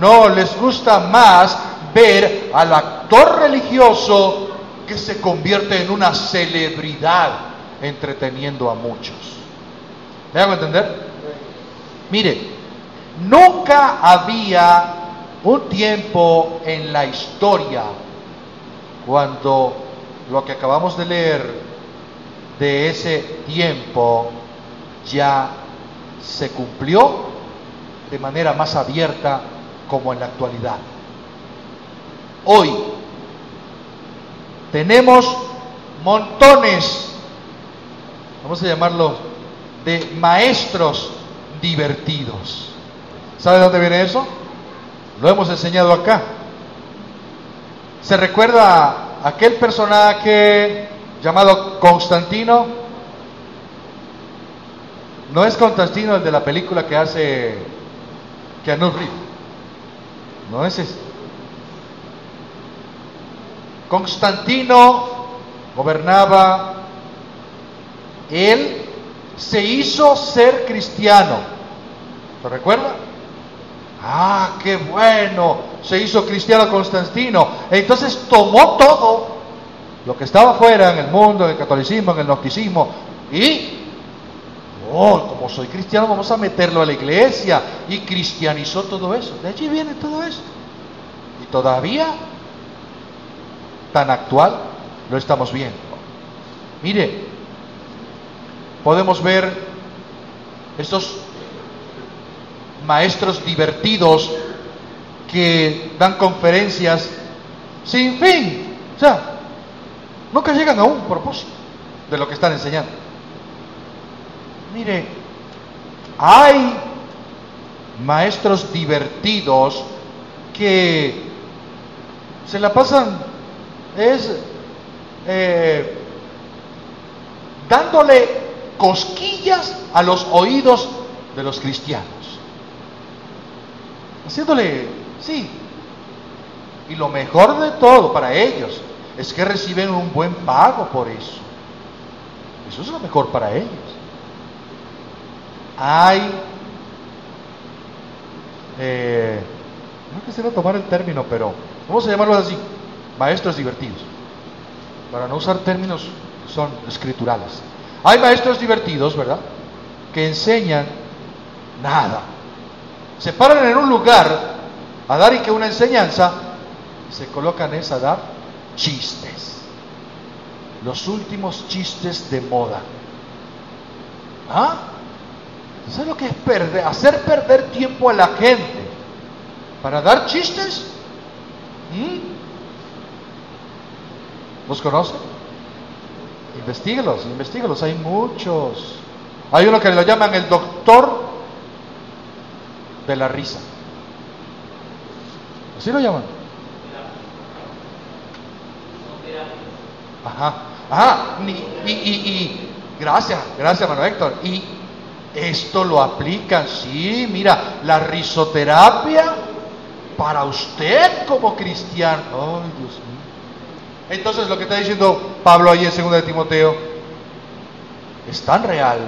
No, les gusta más ver al actor religioso que se convierte en una celebridad entreteniendo a muchos. ¿Me hago entender? Mire, nunca había un tiempo en la historia cuando lo que acabamos de leer de ese tiempo ya se cumplió de manera más abierta como en la actualidad. Hoy tenemos montones, vamos a llamarlo, de maestros divertidos. ¿Sabe dónde viene eso? Lo hemos enseñado acá. ¿Se recuerda aquel personaje llamado Constantino? No es Constantino el de la película que hace Keanu. No es ese. Constantino gobernaba, él se hizo ser cristiano. ¿Se recuerda? Ah, qué bueno, se hizo cristiano Constantino. Entonces tomó todo lo que estaba fuera en el mundo, en el catolicismo, en el gnosticismo, y, oh, como soy cristiano, vamos a meterlo a la iglesia, y cristianizó todo eso. De allí viene todo eso. Y todavía, tan actual, lo estamos viendo. Mire, podemos ver estos maestros divertidos que dan conferencias sin fin. O sea, nunca llegan a un propósito de lo que están enseñando. Mire, hay maestros divertidos que se la pasan es eh, dándole cosquillas a los oídos de los cristianos haciéndole, sí. Y lo mejor de todo para ellos es que reciben un buen pago por eso. Eso es lo mejor para ellos. Hay, eh, no quisiera tomar el término, pero vamos a llamarlo así, maestros divertidos, para no usar términos que son escriturales. Hay maestros divertidos, ¿verdad? Que enseñan nada se paran en un lugar a dar y que una enseñanza, se colocan es a dar chistes. Los últimos chistes de moda. ¿Ah? ¿Sabes lo que es perder? Hacer perder tiempo a la gente para dar chistes. ¿Mm? ¿Los conocen? Investíguelos, investíguelos, hay muchos. Hay uno que lo llaman el doctor de la risa. ¿Así lo llaman? Ajá, ajá, y, y, y, gracias, gracias, hermano Héctor. Y esto lo aplican, sí, mira, la risoterapia para usted como cristiano. Ay, Dios mío. Entonces, lo que está diciendo Pablo ahí en 2 de Timoteo es tan real.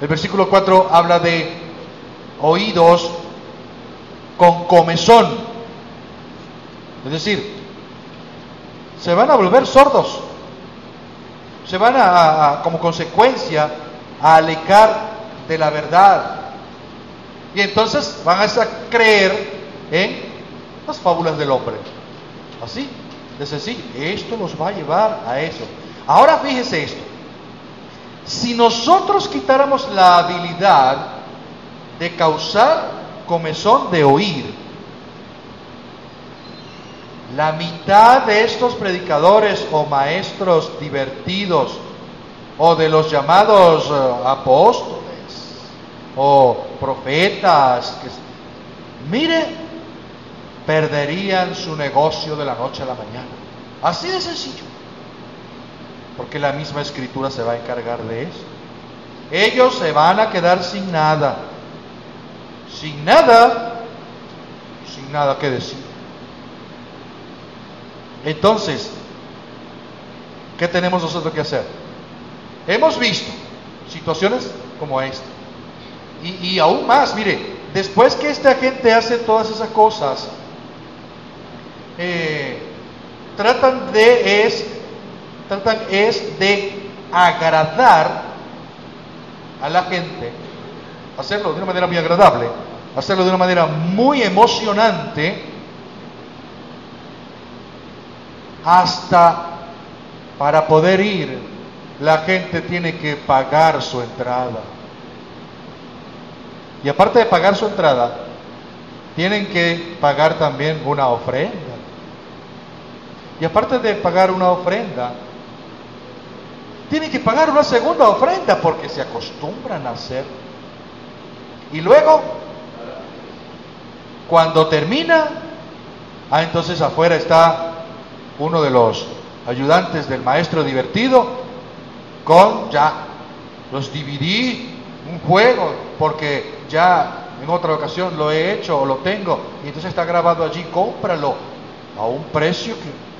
El versículo 4 habla de oídos con comezón. Es decir, se van a volver sordos. Se van a, como consecuencia, a alejar de la verdad. Y entonces van a creer en las fábulas del hombre. Así, de sencillo. Esto nos va a llevar a eso. Ahora fíjese esto. Si nosotros quitáramos la habilidad de causar comezón de oír. La mitad de estos predicadores o maestros divertidos o de los llamados eh, apóstoles o profetas, que, mire, perderían su negocio de la noche a la mañana. Así de sencillo. Porque la misma escritura se va a encargar de eso. Ellos se van a quedar sin nada sin nada, sin nada que decir. Entonces, ¿qué tenemos nosotros que hacer? Hemos visto situaciones como esta. Y, aún más, mire, después que esta gente hace todas esas cosas, eh, tratan de es, tratan es de agradar a la gente, hacerlo de una manera muy agradable, hacerlo de una manera muy emocionante, hasta para poder ir, la gente tiene que pagar su entrada. Y aparte de pagar su entrada, tienen que pagar también una ofrenda. Y aparte de pagar una ofrenda, tienen que pagar una segunda ofrenda porque se acostumbran a hacer. Y luego, cuando termina, ah, entonces afuera está uno de los ayudantes del maestro divertido con ya los dividí un juego porque ya en otra ocasión lo he hecho o lo tengo y entonces está grabado allí, cómpralo a un precio que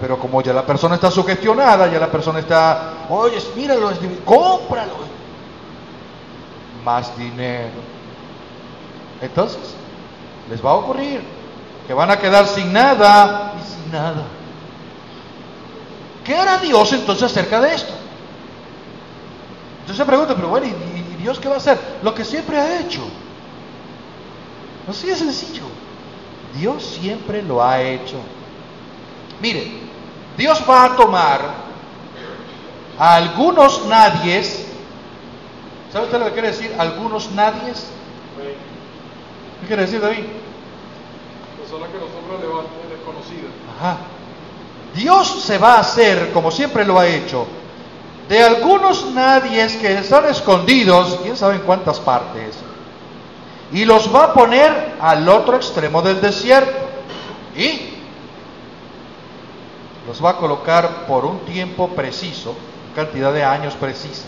pero como ya la persona está sugestionada, ya la persona está, oye, míralo, cómpralo. Más dinero. Entonces, les va a ocurrir que van a quedar sin nada y sin nada. ¿Qué hará Dios entonces acerca de esto? Entonces se pregunta, pero bueno, ¿y, Dios qué va a hacer? Lo que siempre ha hecho. Así de sencillo. Dios siempre lo ha hecho. Mire, Dios va a tomar a algunos nadies. ¿Sabe usted lo que quiere decir? Algunos nadies. ¿Qué quiere decir David? Personas que nosotros le desconocidas. Ajá. Dios se va a hacer, como siempre lo ha hecho, de algunos nadies que están escondidos, quién sabe en cuántas partes, y los va a poner al otro extremo del desierto. Y los va a colocar por un tiempo preciso, cantidad de años precisa.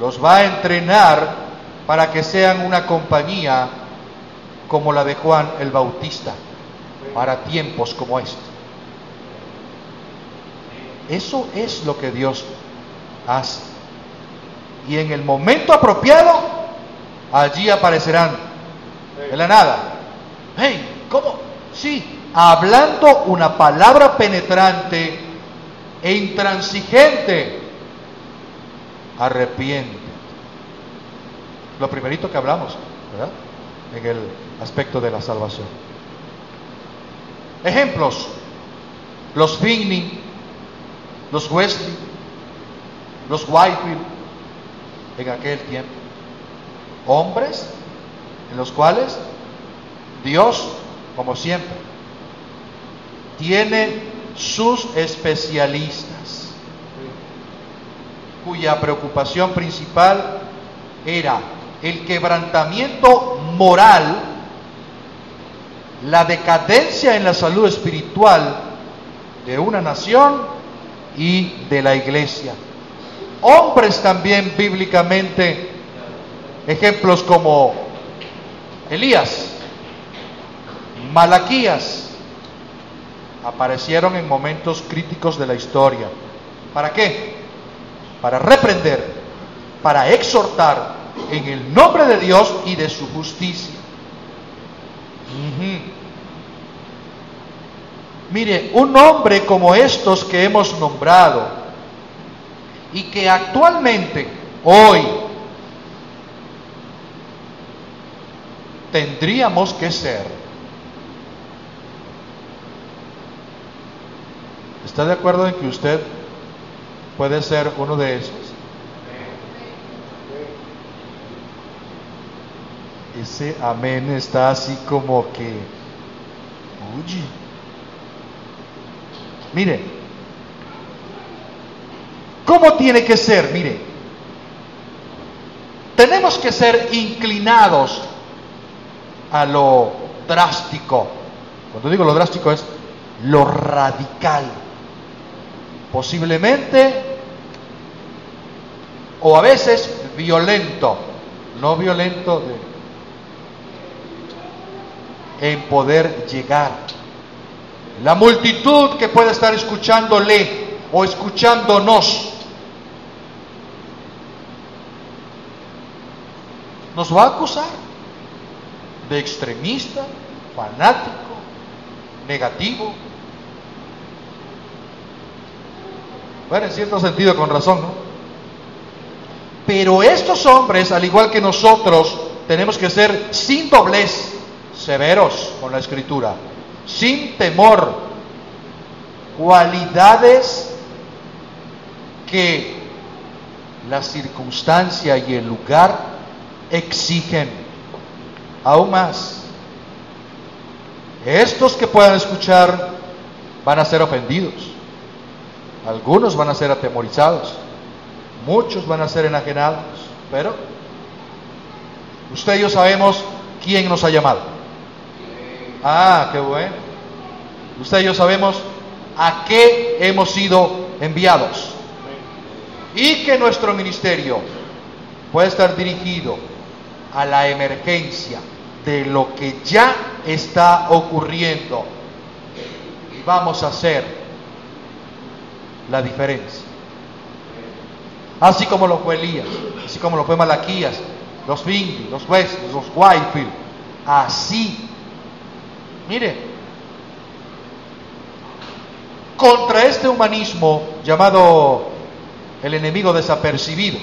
Los va a entrenar para que sean una compañía como la de Juan el Bautista, para tiempos como este. Eso es lo que Dios hace. Y en el momento apropiado, allí aparecerán de la nada. Hey, ¿cómo? Sí, hablando una palabra penetrante e intransigente, arrepiente. Lo primerito que hablamos, ¿verdad? En el aspecto de la salvación. Ejemplos, los Finney, los Wesley, los Whitefield, en aquel tiempo. Hombres en los cuales Dios, como siempre, tiene sus especialistas, cuya preocupación principal era el quebrantamiento moral, la decadencia en la salud espiritual de una nación y de la iglesia. Hombres también bíblicamente, ejemplos como Elías, Malaquías, aparecieron en momentos críticos de la historia. ¿Para qué? Para reprender, para exhortar en el nombre de Dios y de su justicia. Mire, un hombre como estos que hemos nombrado y que actualmente, hoy, tendríamos que ser ¿Está de acuerdo en que usted puede ser uno de esos? Ese amén está así como que, oye, mire, ¿cómo tiene que ser? Mire, tenemos que ser inclinados a lo drástico. Cuando digo lo drástico es lo radical posiblemente o a veces violento, no violento en poder llegar. La multitud que puede estar escuchándole o escuchándonos nos va a acusar de extremista, fanático, negativo, Bueno, en cierto sentido con razón, ¿no? Pero estos hombres, al igual que nosotros, tenemos que ser sin doblez, severos con la escritura, sin temor, cualidades que la circunstancia y el lugar exigen. Aún más, estos que puedan escuchar van a ser ofendidos, algunos van a ser atemorizados, muchos van a ser enajenados, pero usted y yo sabemos quién nos ha llamado. Ah, qué bueno. Usted y yo sabemos a qué hemos sido enviados. Y que nuestro ministerio puede estar dirigido a la emergencia de lo que ya está ocurriendo. Y vamos a hacer la diferencia. Así como lo fue Elías, así como lo fue Malaquías, los Finley, los West, los Whitefield. Así. Mire, contra este humanismo llamado el enemigo desapercibido.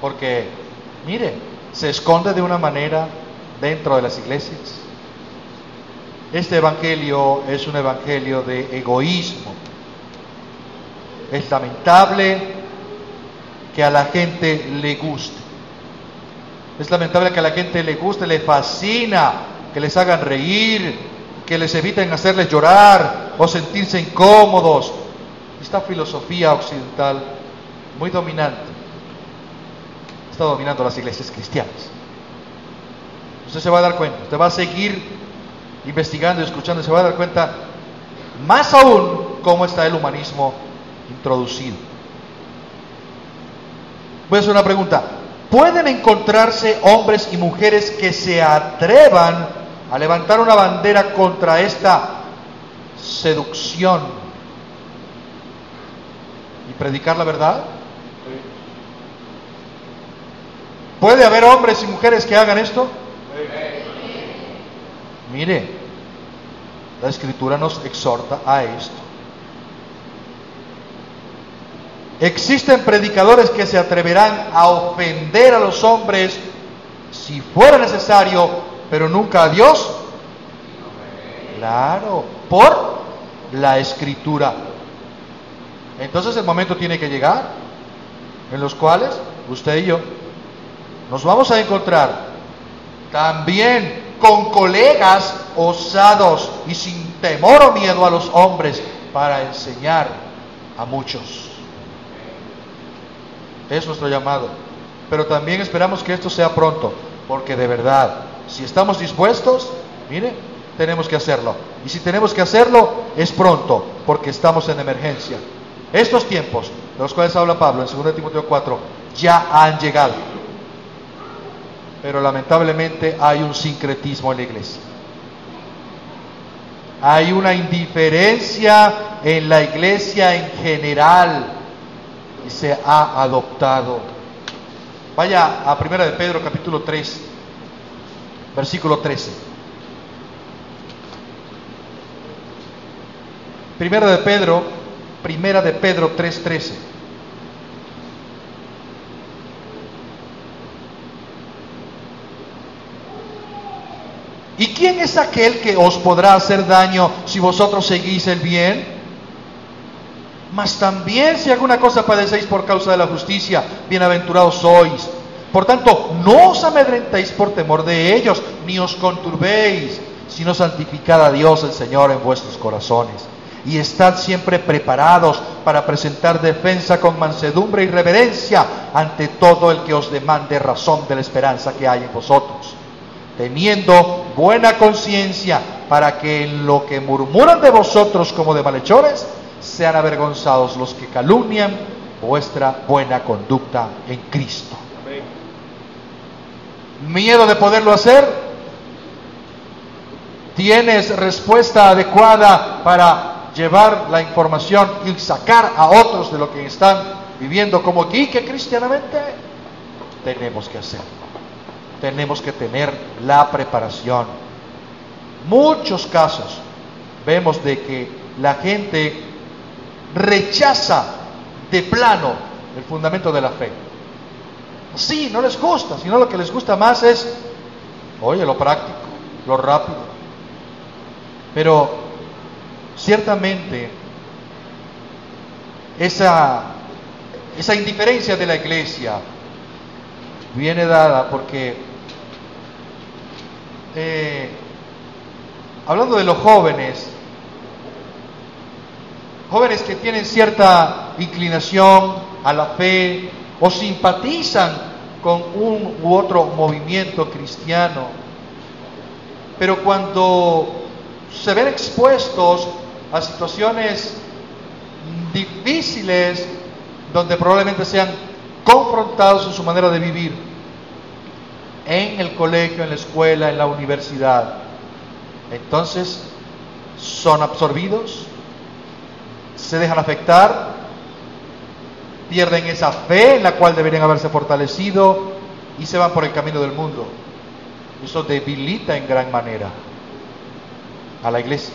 Porque, mire, se esconde de una manera dentro de las iglesias. Este evangelio es un evangelio de egoísmo. Es lamentable que a la gente le guste. Es lamentable que a la gente le guste, le fascina que les hagan reír, que les eviten hacerles llorar o sentirse incómodos. Esta filosofía occidental muy dominante está dominando las iglesias cristianas. Usted se va a dar cuenta, usted va a seguir investigando y escuchando y se va a dar cuenta más aún cómo está el humanismo introducido. Voy a hacer una pregunta. ¿Pueden encontrarse hombres y mujeres que se atrevan a levantar una bandera contra esta seducción y predicar la verdad? ¿Puede haber hombres y mujeres que hagan esto? Mire, la escritura nos exhorta a esto. Existen predicadores que se atreverán a ofender a los hombres si fuera necesario, pero nunca a Dios. Claro, por la escritura. Entonces el momento tiene que llegar en los cuales usted y yo nos vamos a encontrar también con colegas osados y sin temor o miedo a los hombres para enseñar a muchos. Es nuestro llamado. Pero también esperamos que esto sea pronto, porque de verdad, si estamos dispuestos, mire, tenemos que hacerlo. Y si tenemos que hacerlo, es pronto, porque estamos en emergencia. Estos tiempos, de los cuales habla Pablo en 2 Timoteo 4, ya han llegado. Pero lamentablemente hay un sincretismo en la iglesia. Hay una indiferencia en la iglesia en general y se ha adoptado. Vaya a 1 de Pedro capítulo 3, versículo 13. Primera de Pedro, primera de Pedro 3:13. ¿Y quién es aquel que os podrá hacer daño si vosotros seguís el bien? Mas también si alguna cosa padecéis por causa de la justicia, bienaventurados sois. Por tanto, no os amedrentéis por temor de ellos, ni os conturbéis, sino santificad a Dios el Señor en vuestros corazones. Y estad siempre preparados para presentar defensa con mansedumbre y reverencia ante todo el que os demande razón de la esperanza que hay en vosotros, teniendo buena conciencia para que en lo que murmuran de vosotros como de malhechores, sean avergonzados los que calumnian vuestra buena conducta en Cristo. ¿Miedo de poderlo hacer? ¿Tienes respuesta adecuada para llevar la información y sacar a otros de lo que están viviendo como aquí que cristianamente? Tenemos que hacerlo. Tenemos que tener la preparación. Muchos casos vemos de que la gente rechaza de plano el fundamento de la fe. Sí, no les gusta, sino lo que les gusta más es, oye, lo práctico, lo rápido. Pero ciertamente esa, esa indiferencia de la iglesia viene dada porque, eh, hablando de los jóvenes, jóvenes que tienen cierta inclinación a la fe o simpatizan con un u otro movimiento cristiano, pero cuando se ven expuestos a situaciones difíciles donde probablemente sean confrontados en su manera de vivir, en el colegio, en la escuela, en la universidad, entonces son absorbidos se dejan afectar, pierden esa fe en la cual deberían haberse fortalecido y se van por el camino del mundo. Eso debilita en gran manera a la iglesia.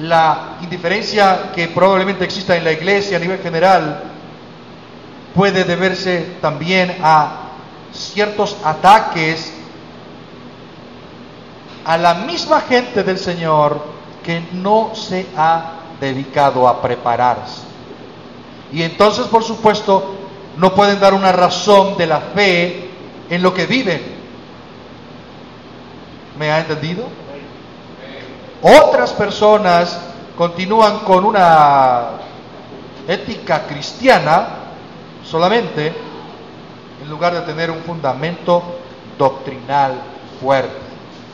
La indiferencia que probablemente exista en la iglesia a nivel general puede deberse también a ciertos ataques a la misma gente del Señor que no se ha dedicado a prepararse. Y entonces, por supuesto, no pueden dar una razón de la fe en lo que viven. ¿Me ha entendido? Otras personas continúan con una ética cristiana solamente en lugar de tener un fundamento doctrinal fuerte.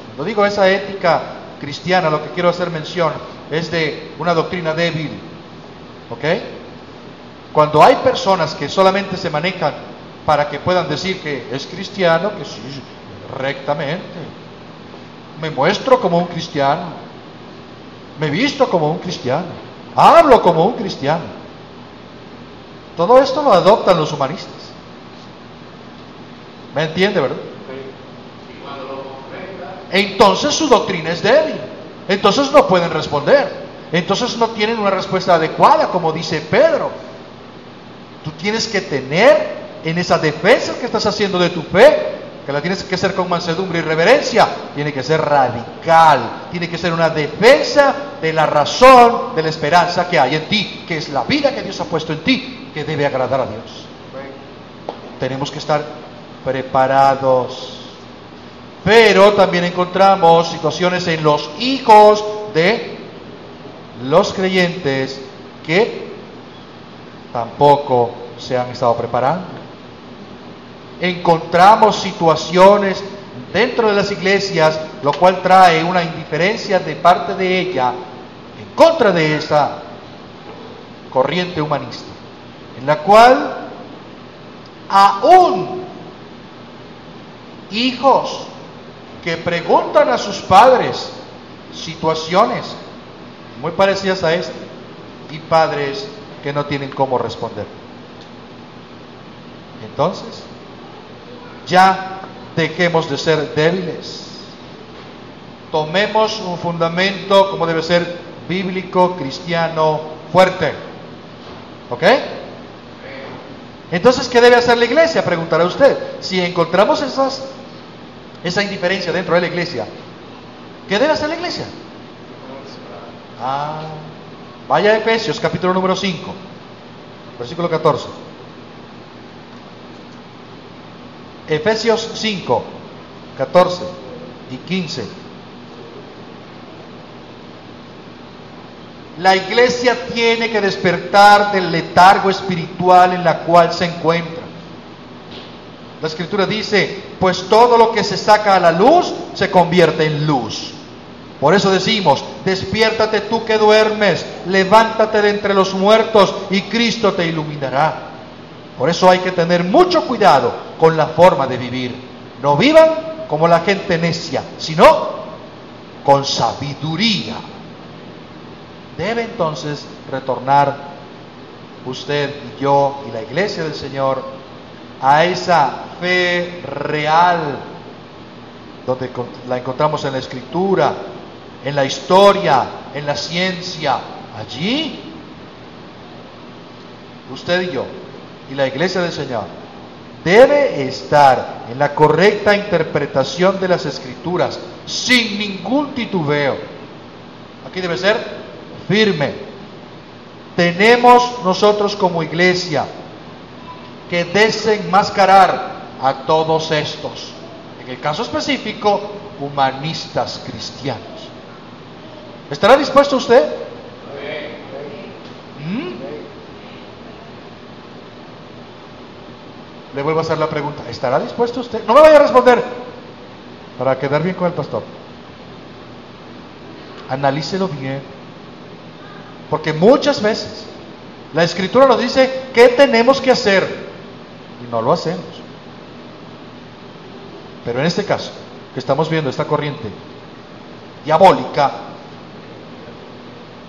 Cuando digo esa ética cristiana, lo que quiero hacer mención es de una doctrina débil. ¿Ok? Cuando hay personas que solamente se manejan para que puedan decir que es cristiano, que sí, rectamente. Me muestro como un cristiano. Me visto como un cristiano. Hablo como un cristiano. Todo esto lo adoptan los humanistas. ¿Me entiende, verdad? Entonces su doctrina es débil. Entonces no pueden responder. Entonces no tienen una respuesta adecuada, como dice Pedro. Tú tienes que tener en esa defensa que estás haciendo de tu fe, que la tienes que hacer con mansedumbre y reverencia, tiene que ser radical, tiene que ser una defensa de la razón, de la esperanza que hay en ti, que es la vida que Dios ha puesto en ti, que debe agradar a Dios. Tenemos que estar preparados. Pero también encontramos situaciones en los hijos de los creyentes que tampoco se han estado preparando. Encontramos situaciones dentro de las iglesias, lo cual trae una indiferencia de parte de ella en contra de esa corriente humanista, en la cual aún hijos que preguntan a sus padres situaciones muy parecidas a esta y padres que no tienen cómo responder. Entonces, ya dejemos de ser débiles. Tomemos un fundamento como debe ser bíblico, cristiano, fuerte. ¿Ok? Entonces, ¿qué debe hacer la iglesia? Preguntará usted. Si encontramos esas esa indiferencia dentro de la iglesia. ¿Qué debe hacer la iglesia? Ah, vaya a Efesios capítulo número 5, versículo 14. Efesios 5, 14 y 15. La iglesia tiene que despertar del letargo espiritual en la cual se encuentra. La escritura dice, pues todo lo que se saca a la luz se convierte en luz. Por eso decimos, despiértate tú que duermes, levántate de entre los muertos y Cristo te iluminará. Por eso hay que tener mucho cuidado con la forma de vivir. No vivan como la gente necia, sino con sabiduría. Debe entonces retornar usted y yo y la iglesia del Señor a esa fe real, donde la encontramos en la escritura, en la historia, en la ciencia. Allí, usted y yo y la iglesia del Señor debe estar en la correcta interpretación de las escrituras, sin ningún titubeo. Aquí debe ser firme. Tenemos nosotros como iglesia que desenmascarar a todos estos. En el caso específico, humanistas cristianos. ¿Estará dispuesto usted? ¿Mm? Le vuelvo a hacer la pregunta. ¿Estará dispuesto usted? No me vaya a responder para quedar bien con el pastor. Analícelo bien. Porque muchas veces la escritura nos dice qué tenemos que hacer no lo hacemos. Pero en este caso, que estamos viendo esta corriente diabólica,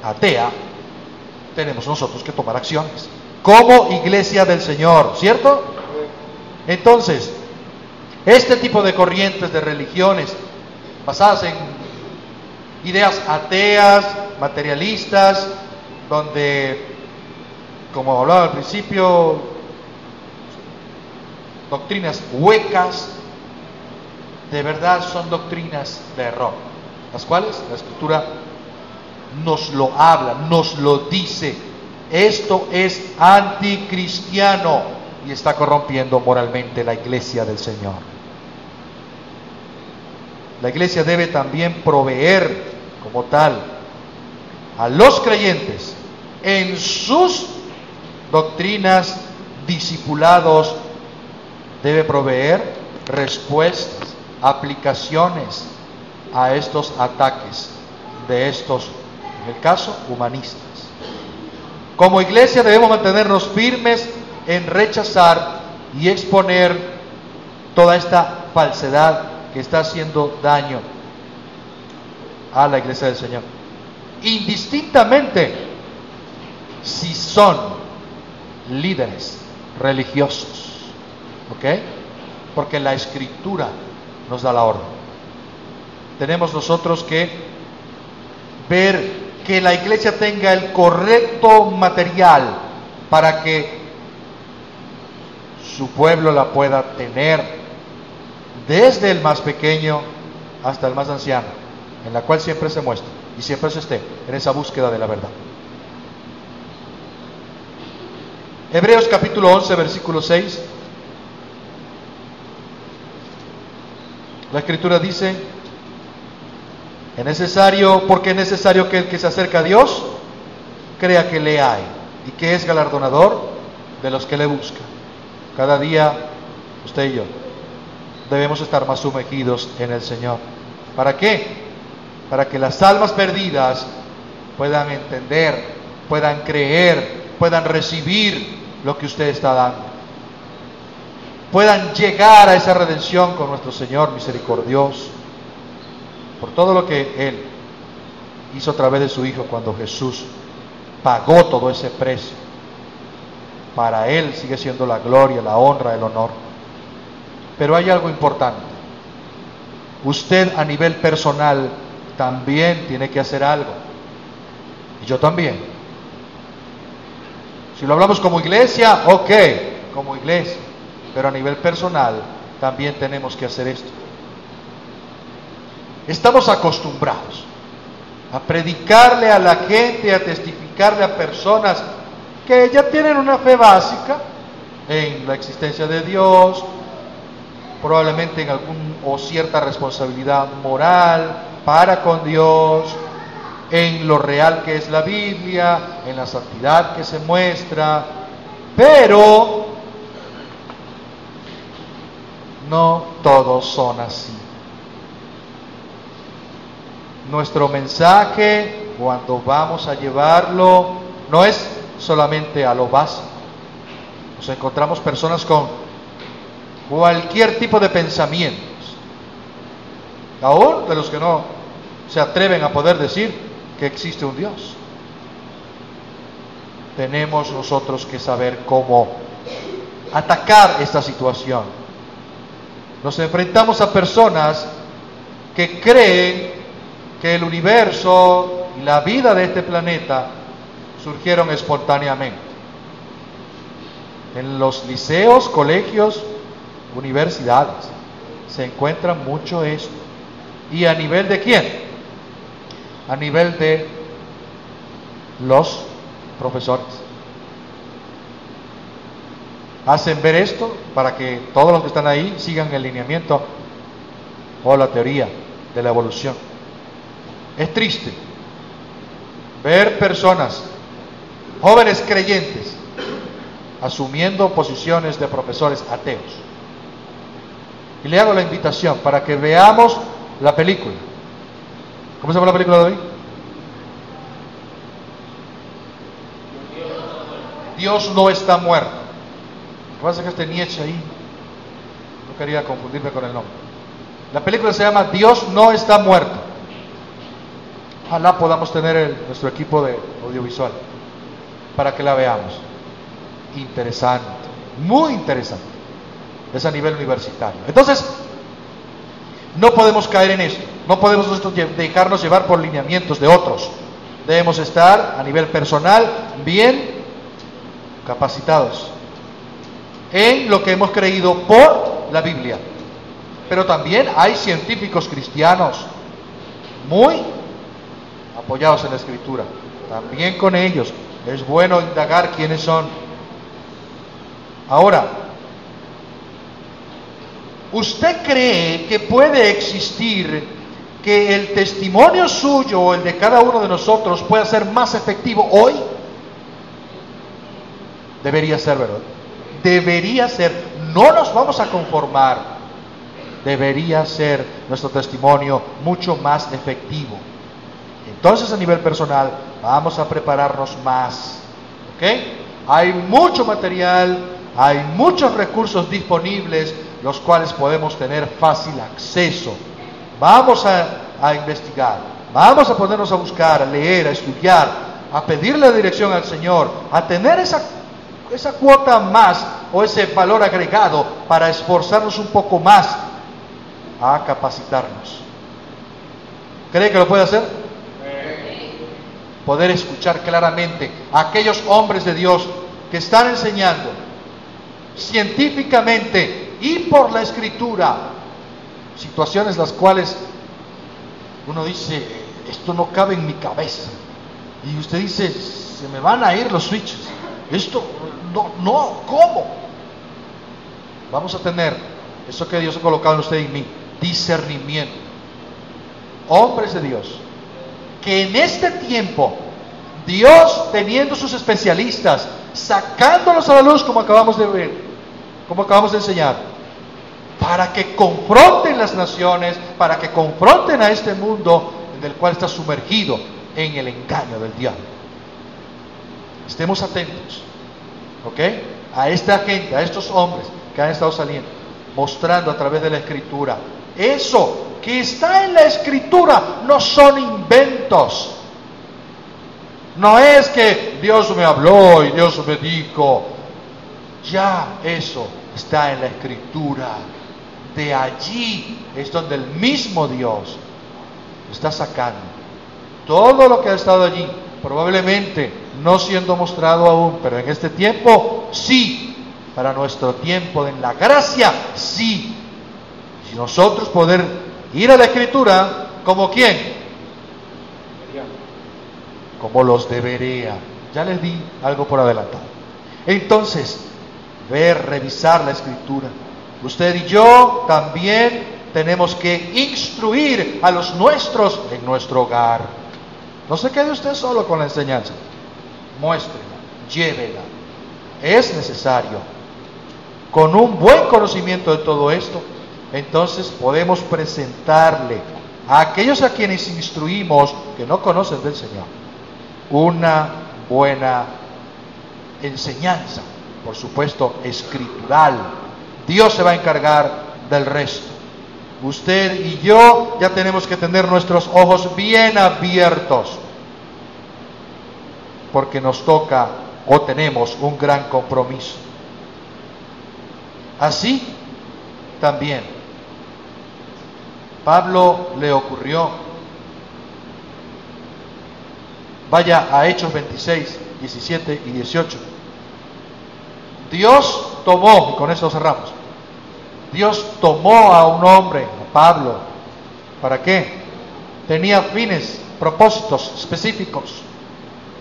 atea, tenemos nosotros que tomar acciones. Como iglesia del Señor, ¿cierto? Entonces, este tipo de corrientes de religiones basadas en ideas ateas, materialistas, donde, como hablaba al principio, doctrinas huecas, de verdad son doctrinas de error, las cuales la escritura nos lo habla, nos lo dice. Esto es anticristiano y está corrompiendo moralmente la iglesia del Señor. La iglesia debe también proveer como tal a los creyentes en sus doctrinas, discipulados, debe proveer respuestas, aplicaciones a estos ataques de estos, en el caso, humanistas. Como iglesia debemos mantenernos firmes en rechazar y exponer toda esta falsedad que está haciendo daño a la iglesia del Señor. Indistintamente si son líderes religiosos. ¿Ok? Porque la escritura nos da la orden. Tenemos nosotros que ver que la iglesia tenga el correcto material para que su pueblo la pueda tener desde el más pequeño hasta el más anciano, en la cual siempre se muestra y siempre se esté en esa búsqueda de la verdad. Hebreos capítulo 11, versículo 6. La escritura dice, es necesario, porque es necesario que el que se acerca a Dios crea que le hay y que es galardonador de los que le buscan. Cada día, usted y yo, debemos estar más sumergidos en el Señor. ¿Para qué? Para que las almas perdidas puedan entender, puedan creer, puedan recibir lo que usted está dando puedan llegar a esa redención con nuestro Señor misericordioso, por todo lo que Él hizo a través de su Hijo cuando Jesús pagó todo ese precio. Para Él sigue siendo la gloria, la honra, el honor. Pero hay algo importante. Usted a nivel personal también tiene que hacer algo. Y yo también. Si lo hablamos como iglesia, ok, como iglesia pero a nivel personal también tenemos que hacer esto. Estamos acostumbrados a predicarle a la gente, a testificarle a personas que ya tienen una fe básica en la existencia de Dios, probablemente en algún o cierta responsabilidad moral para con Dios, en lo real que es la Biblia, en la santidad que se muestra, pero no todos son así. Nuestro mensaje, cuando vamos a llevarlo, no es solamente a lo básico. Nos encontramos personas con cualquier tipo de pensamientos, aún de los que no se atreven a poder decir que existe un Dios. Tenemos nosotros que saber cómo atacar esta situación nos enfrentamos a personas que creen que el universo y la vida de este planeta surgieron espontáneamente. En los liceos, colegios, universidades se encuentra mucho esto. ¿Y a nivel de quién? A nivel de los profesores. Hacen ver esto para que todos los que están ahí sigan el lineamiento o la teoría de la evolución. Es triste ver personas, jóvenes creyentes, asumiendo posiciones de profesores ateos. Y le hago la invitación para que veamos la película. ¿Cómo se llama la película de hoy? Dios no está muerto. Que pasa es este Nietzsche ahí, no quería confundirme con el nombre. La película se llama Dios no está muerto. Ojalá podamos tener nuestro equipo de audiovisual para que la veamos. Interesante, muy interesante. Es a nivel universitario. Entonces, no podemos caer en esto. No podemos dejarnos llevar por lineamientos de otros. Debemos estar a nivel personal bien capacitados en lo que hemos creído por la Biblia. Pero también hay científicos cristianos muy apoyados en la escritura. También con ellos es bueno indagar quiénes son. Ahora, ¿usted cree que puede existir que el testimonio suyo o el de cada uno de nosotros pueda ser más efectivo hoy? Debería ser, ¿verdad? Debería ser. No nos vamos a conformar debería ser nuestro testimonio mucho más efectivo. Entonces a nivel personal vamos a prepararnos más. ¿Ok? Hay mucho material, hay muchos recursos disponibles, los cuales podemos tener fácil acceso. Vamos a, a investigar, vamos a ponernos a buscar, a leer, a estudiar, a pedirle dirección al Señor, a tener esa, esa cuota más o ese valor agregado para esforzarnos un poco más a capacitarnos. ¿Cree que lo puede hacer? Poder escuchar claramente a aquellos hombres de Dios que están enseñando científicamente y por la escritura situaciones las cuales uno dice, esto no cabe en mi cabeza. Y usted dice, se me van a ir los switches. Esto, no, no, ¿cómo? Vamos a tener eso que Dios ha colocado en usted y en mí discernimiento. Hombres de Dios, que en este tiempo, Dios teniendo sus especialistas, sacándolos a la luz como acabamos de ver, como acabamos de enseñar, para que confronten las naciones, para que confronten a este mundo en el cual está sumergido en el engaño del diablo. Estemos atentos, ¿ok? A esta gente, a estos hombres que han estado saliendo, mostrando a través de la escritura eso que está en la escritura no son inventos. No es que Dios me habló y Dios me dijo. Ya eso está en la escritura. De allí es donde el mismo Dios está sacando todo lo que ha estado allí. Probablemente no siendo mostrado aún, pero en este tiempo sí. Para nuestro tiempo en la gracia, sí y nosotros poder ir a la escritura como quién? Como los debería. Ya les di algo por adelantado. Entonces, ver, revisar la escritura. Usted y yo también tenemos que instruir a los nuestros en nuestro hogar. No se quede usted solo con la enseñanza. Muéstrela, llévela. Es necesario. Con un buen conocimiento de todo esto, entonces podemos presentarle a aquellos a quienes instruimos que no conocen del Señor una buena enseñanza, por supuesto escritural. Dios se va a encargar del resto. Usted y yo ya tenemos que tener nuestros ojos bien abiertos, porque nos toca o tenemos un gran compromiso. Así también Pablo le ocurrió. Vaya a Hechos 26, 17 y 18. Dios tomó, y con eso cerramos, Dios tomó a un hombre, a Pablo, ¿para qué? Tenía fines, propósitos específicos.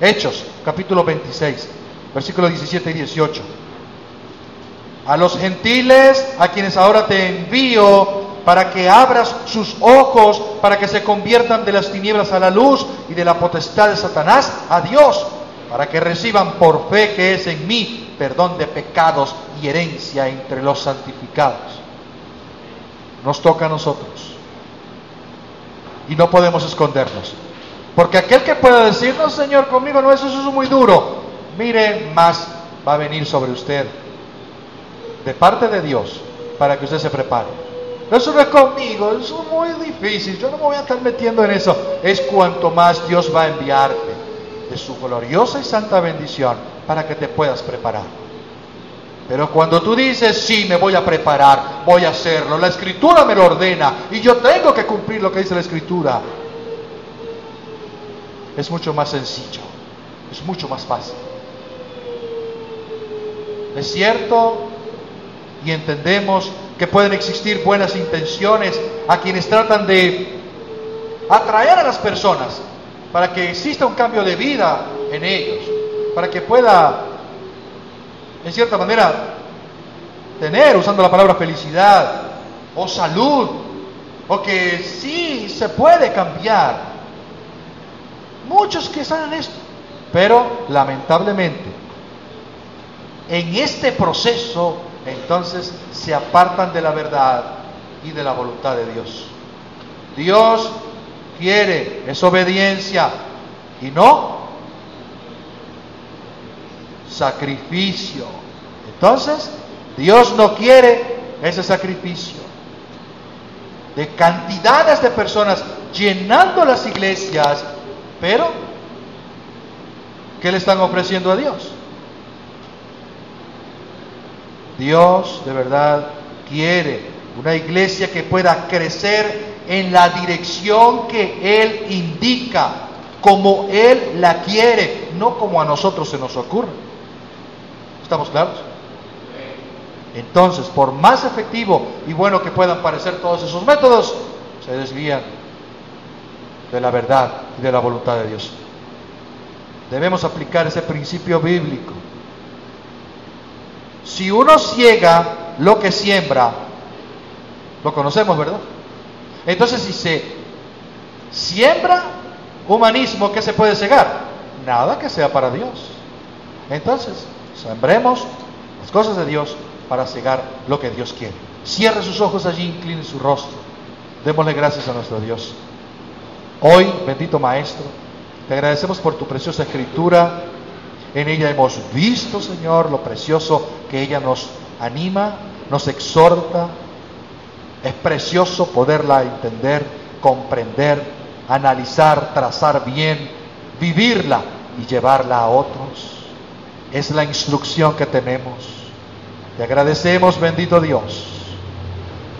Hechos, capítulo 26, versículos 17 y 18. A los gentiles, a quienes ahora te envío, para que abras sus ojos, para que se conviertan de las tinieblas a la luz y de la potestad de Satanás a Dios, para que reciban por fe que es en mí perdón de pecados y herencia entre los santificados. Nos toca a nosotros. Y no podemos escondernos. Porque aquel que pueda decir, no Señor, conmigo no, eso, eso es muy duro. Mire, más va a venir sobre usted de parte de Dios para que usted se prepare. Eso no es conmigo, eso es muy difícil, yo no me voy a estar metiendo en eso. Es cuanto más Dios va a enviarte de su gloriosa y santa bendición para que te puedas preparar. Pero cuando tú dices, sí, me voy a preparar, voy a hacerlo, la escritura me lo ordena y yo tengo que cumplir lo que dice la escritura, es mucho más sencillo, es mucho más fácil. Es cierto y entendemos que pueden existir buenas intenciones a quienes tratan de atraer a las personas para que exista un cambio de vida en ellos, para que pueda, en cierta manera, tener, usando la palabra felicidad o salud, o que sí se puede cambiar. Muchos que están en esto, pero lamentablemente, en este proceso entonces se apartan de la verdad y de la voluntad de Dios. Dios quiere es obediencia y no sacrificio. Entonces, Dios no quiere ese sacrificio de cantidades de personas llenando las iglesias, pero ¿qué le están ofreciendo a Dios? Dios de verdad quiere una iglesia que pueda crecer en la dirección que Él indica, como Él la quiere, no como a nosotros se nos ocurre. ¿Estamos claros? Entonces, por más efectivo y bueno que puedan parecer todos esos métodos, se desvían de la verdad y de la voluntad de Dios. Debemos aplicar ese principio bíblico si uno ciega lo que siembra, lo conocemos, ¿verdad? Entonces, si se siembra humanismo, ¿qué se puede cegar? Nada que sea para Dios. Entonces, sembremos las cosas de Dios para cegar lo que Dios quiere. Cierre sus ojos allí, incline su rostro. Démosle gracias a nuestro Dios. Hoy, bendito Maestro, te agradecemos por tu preciosa escritura en ella hemos visto, Señor, lo precioso que ella nos anima, nos exhorta. Es precioso poderla entender, comprender, analizar, trazar bien, vivirla y llevarla a otros. Es la instrucción que tenemos. Te agradecemos, bendito Dios,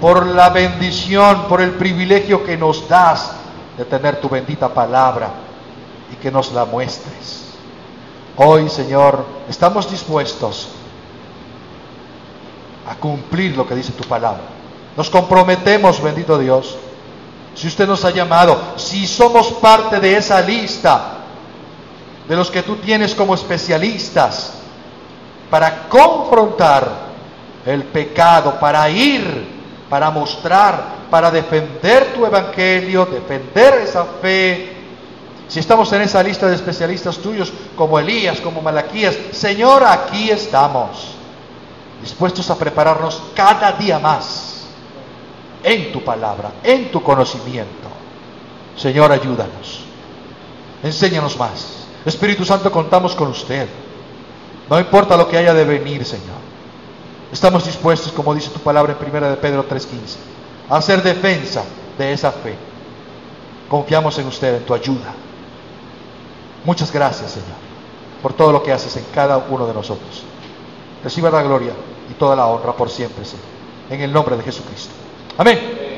por la bendición, por el privilegio que nos das de tener tu bendita palabra y que nos la muestres. Hoy, Señor, estamos dispuestos a cumplir lo que dice tu palabra. Nos comprometemos, bendito Dios. Si usted nos ha llamado, si somos parte de esa lista de los que tú tienes como especialistas para confrontar el pecado, para ir, para mostrar, para defender tu evangelio, defender esa fe, si estamos en esa lista de especialistas tuyos, como Elías, como Malaquías, Señor, aquí estamos, dispuestos a prepararnos cada día más en tu palabra, en tu conocimiento. Señor, ayúdanos. Enséñanos más. Espíritu Santo, contamos con usted. No importa lo que haya de venir, Señor. Estamos dispuestos, como dice tu palabra en 1 de Pedro 3:15, a hacer defensa de esa fe. Confiamos en usted, en tu ayuda. Muchas gracias, Señor, por todo lo que haces en cada uno de nosotros. Reciba la gloria y toda la honra por siempre, Señor. En el nombre de Jesucristo. Amén.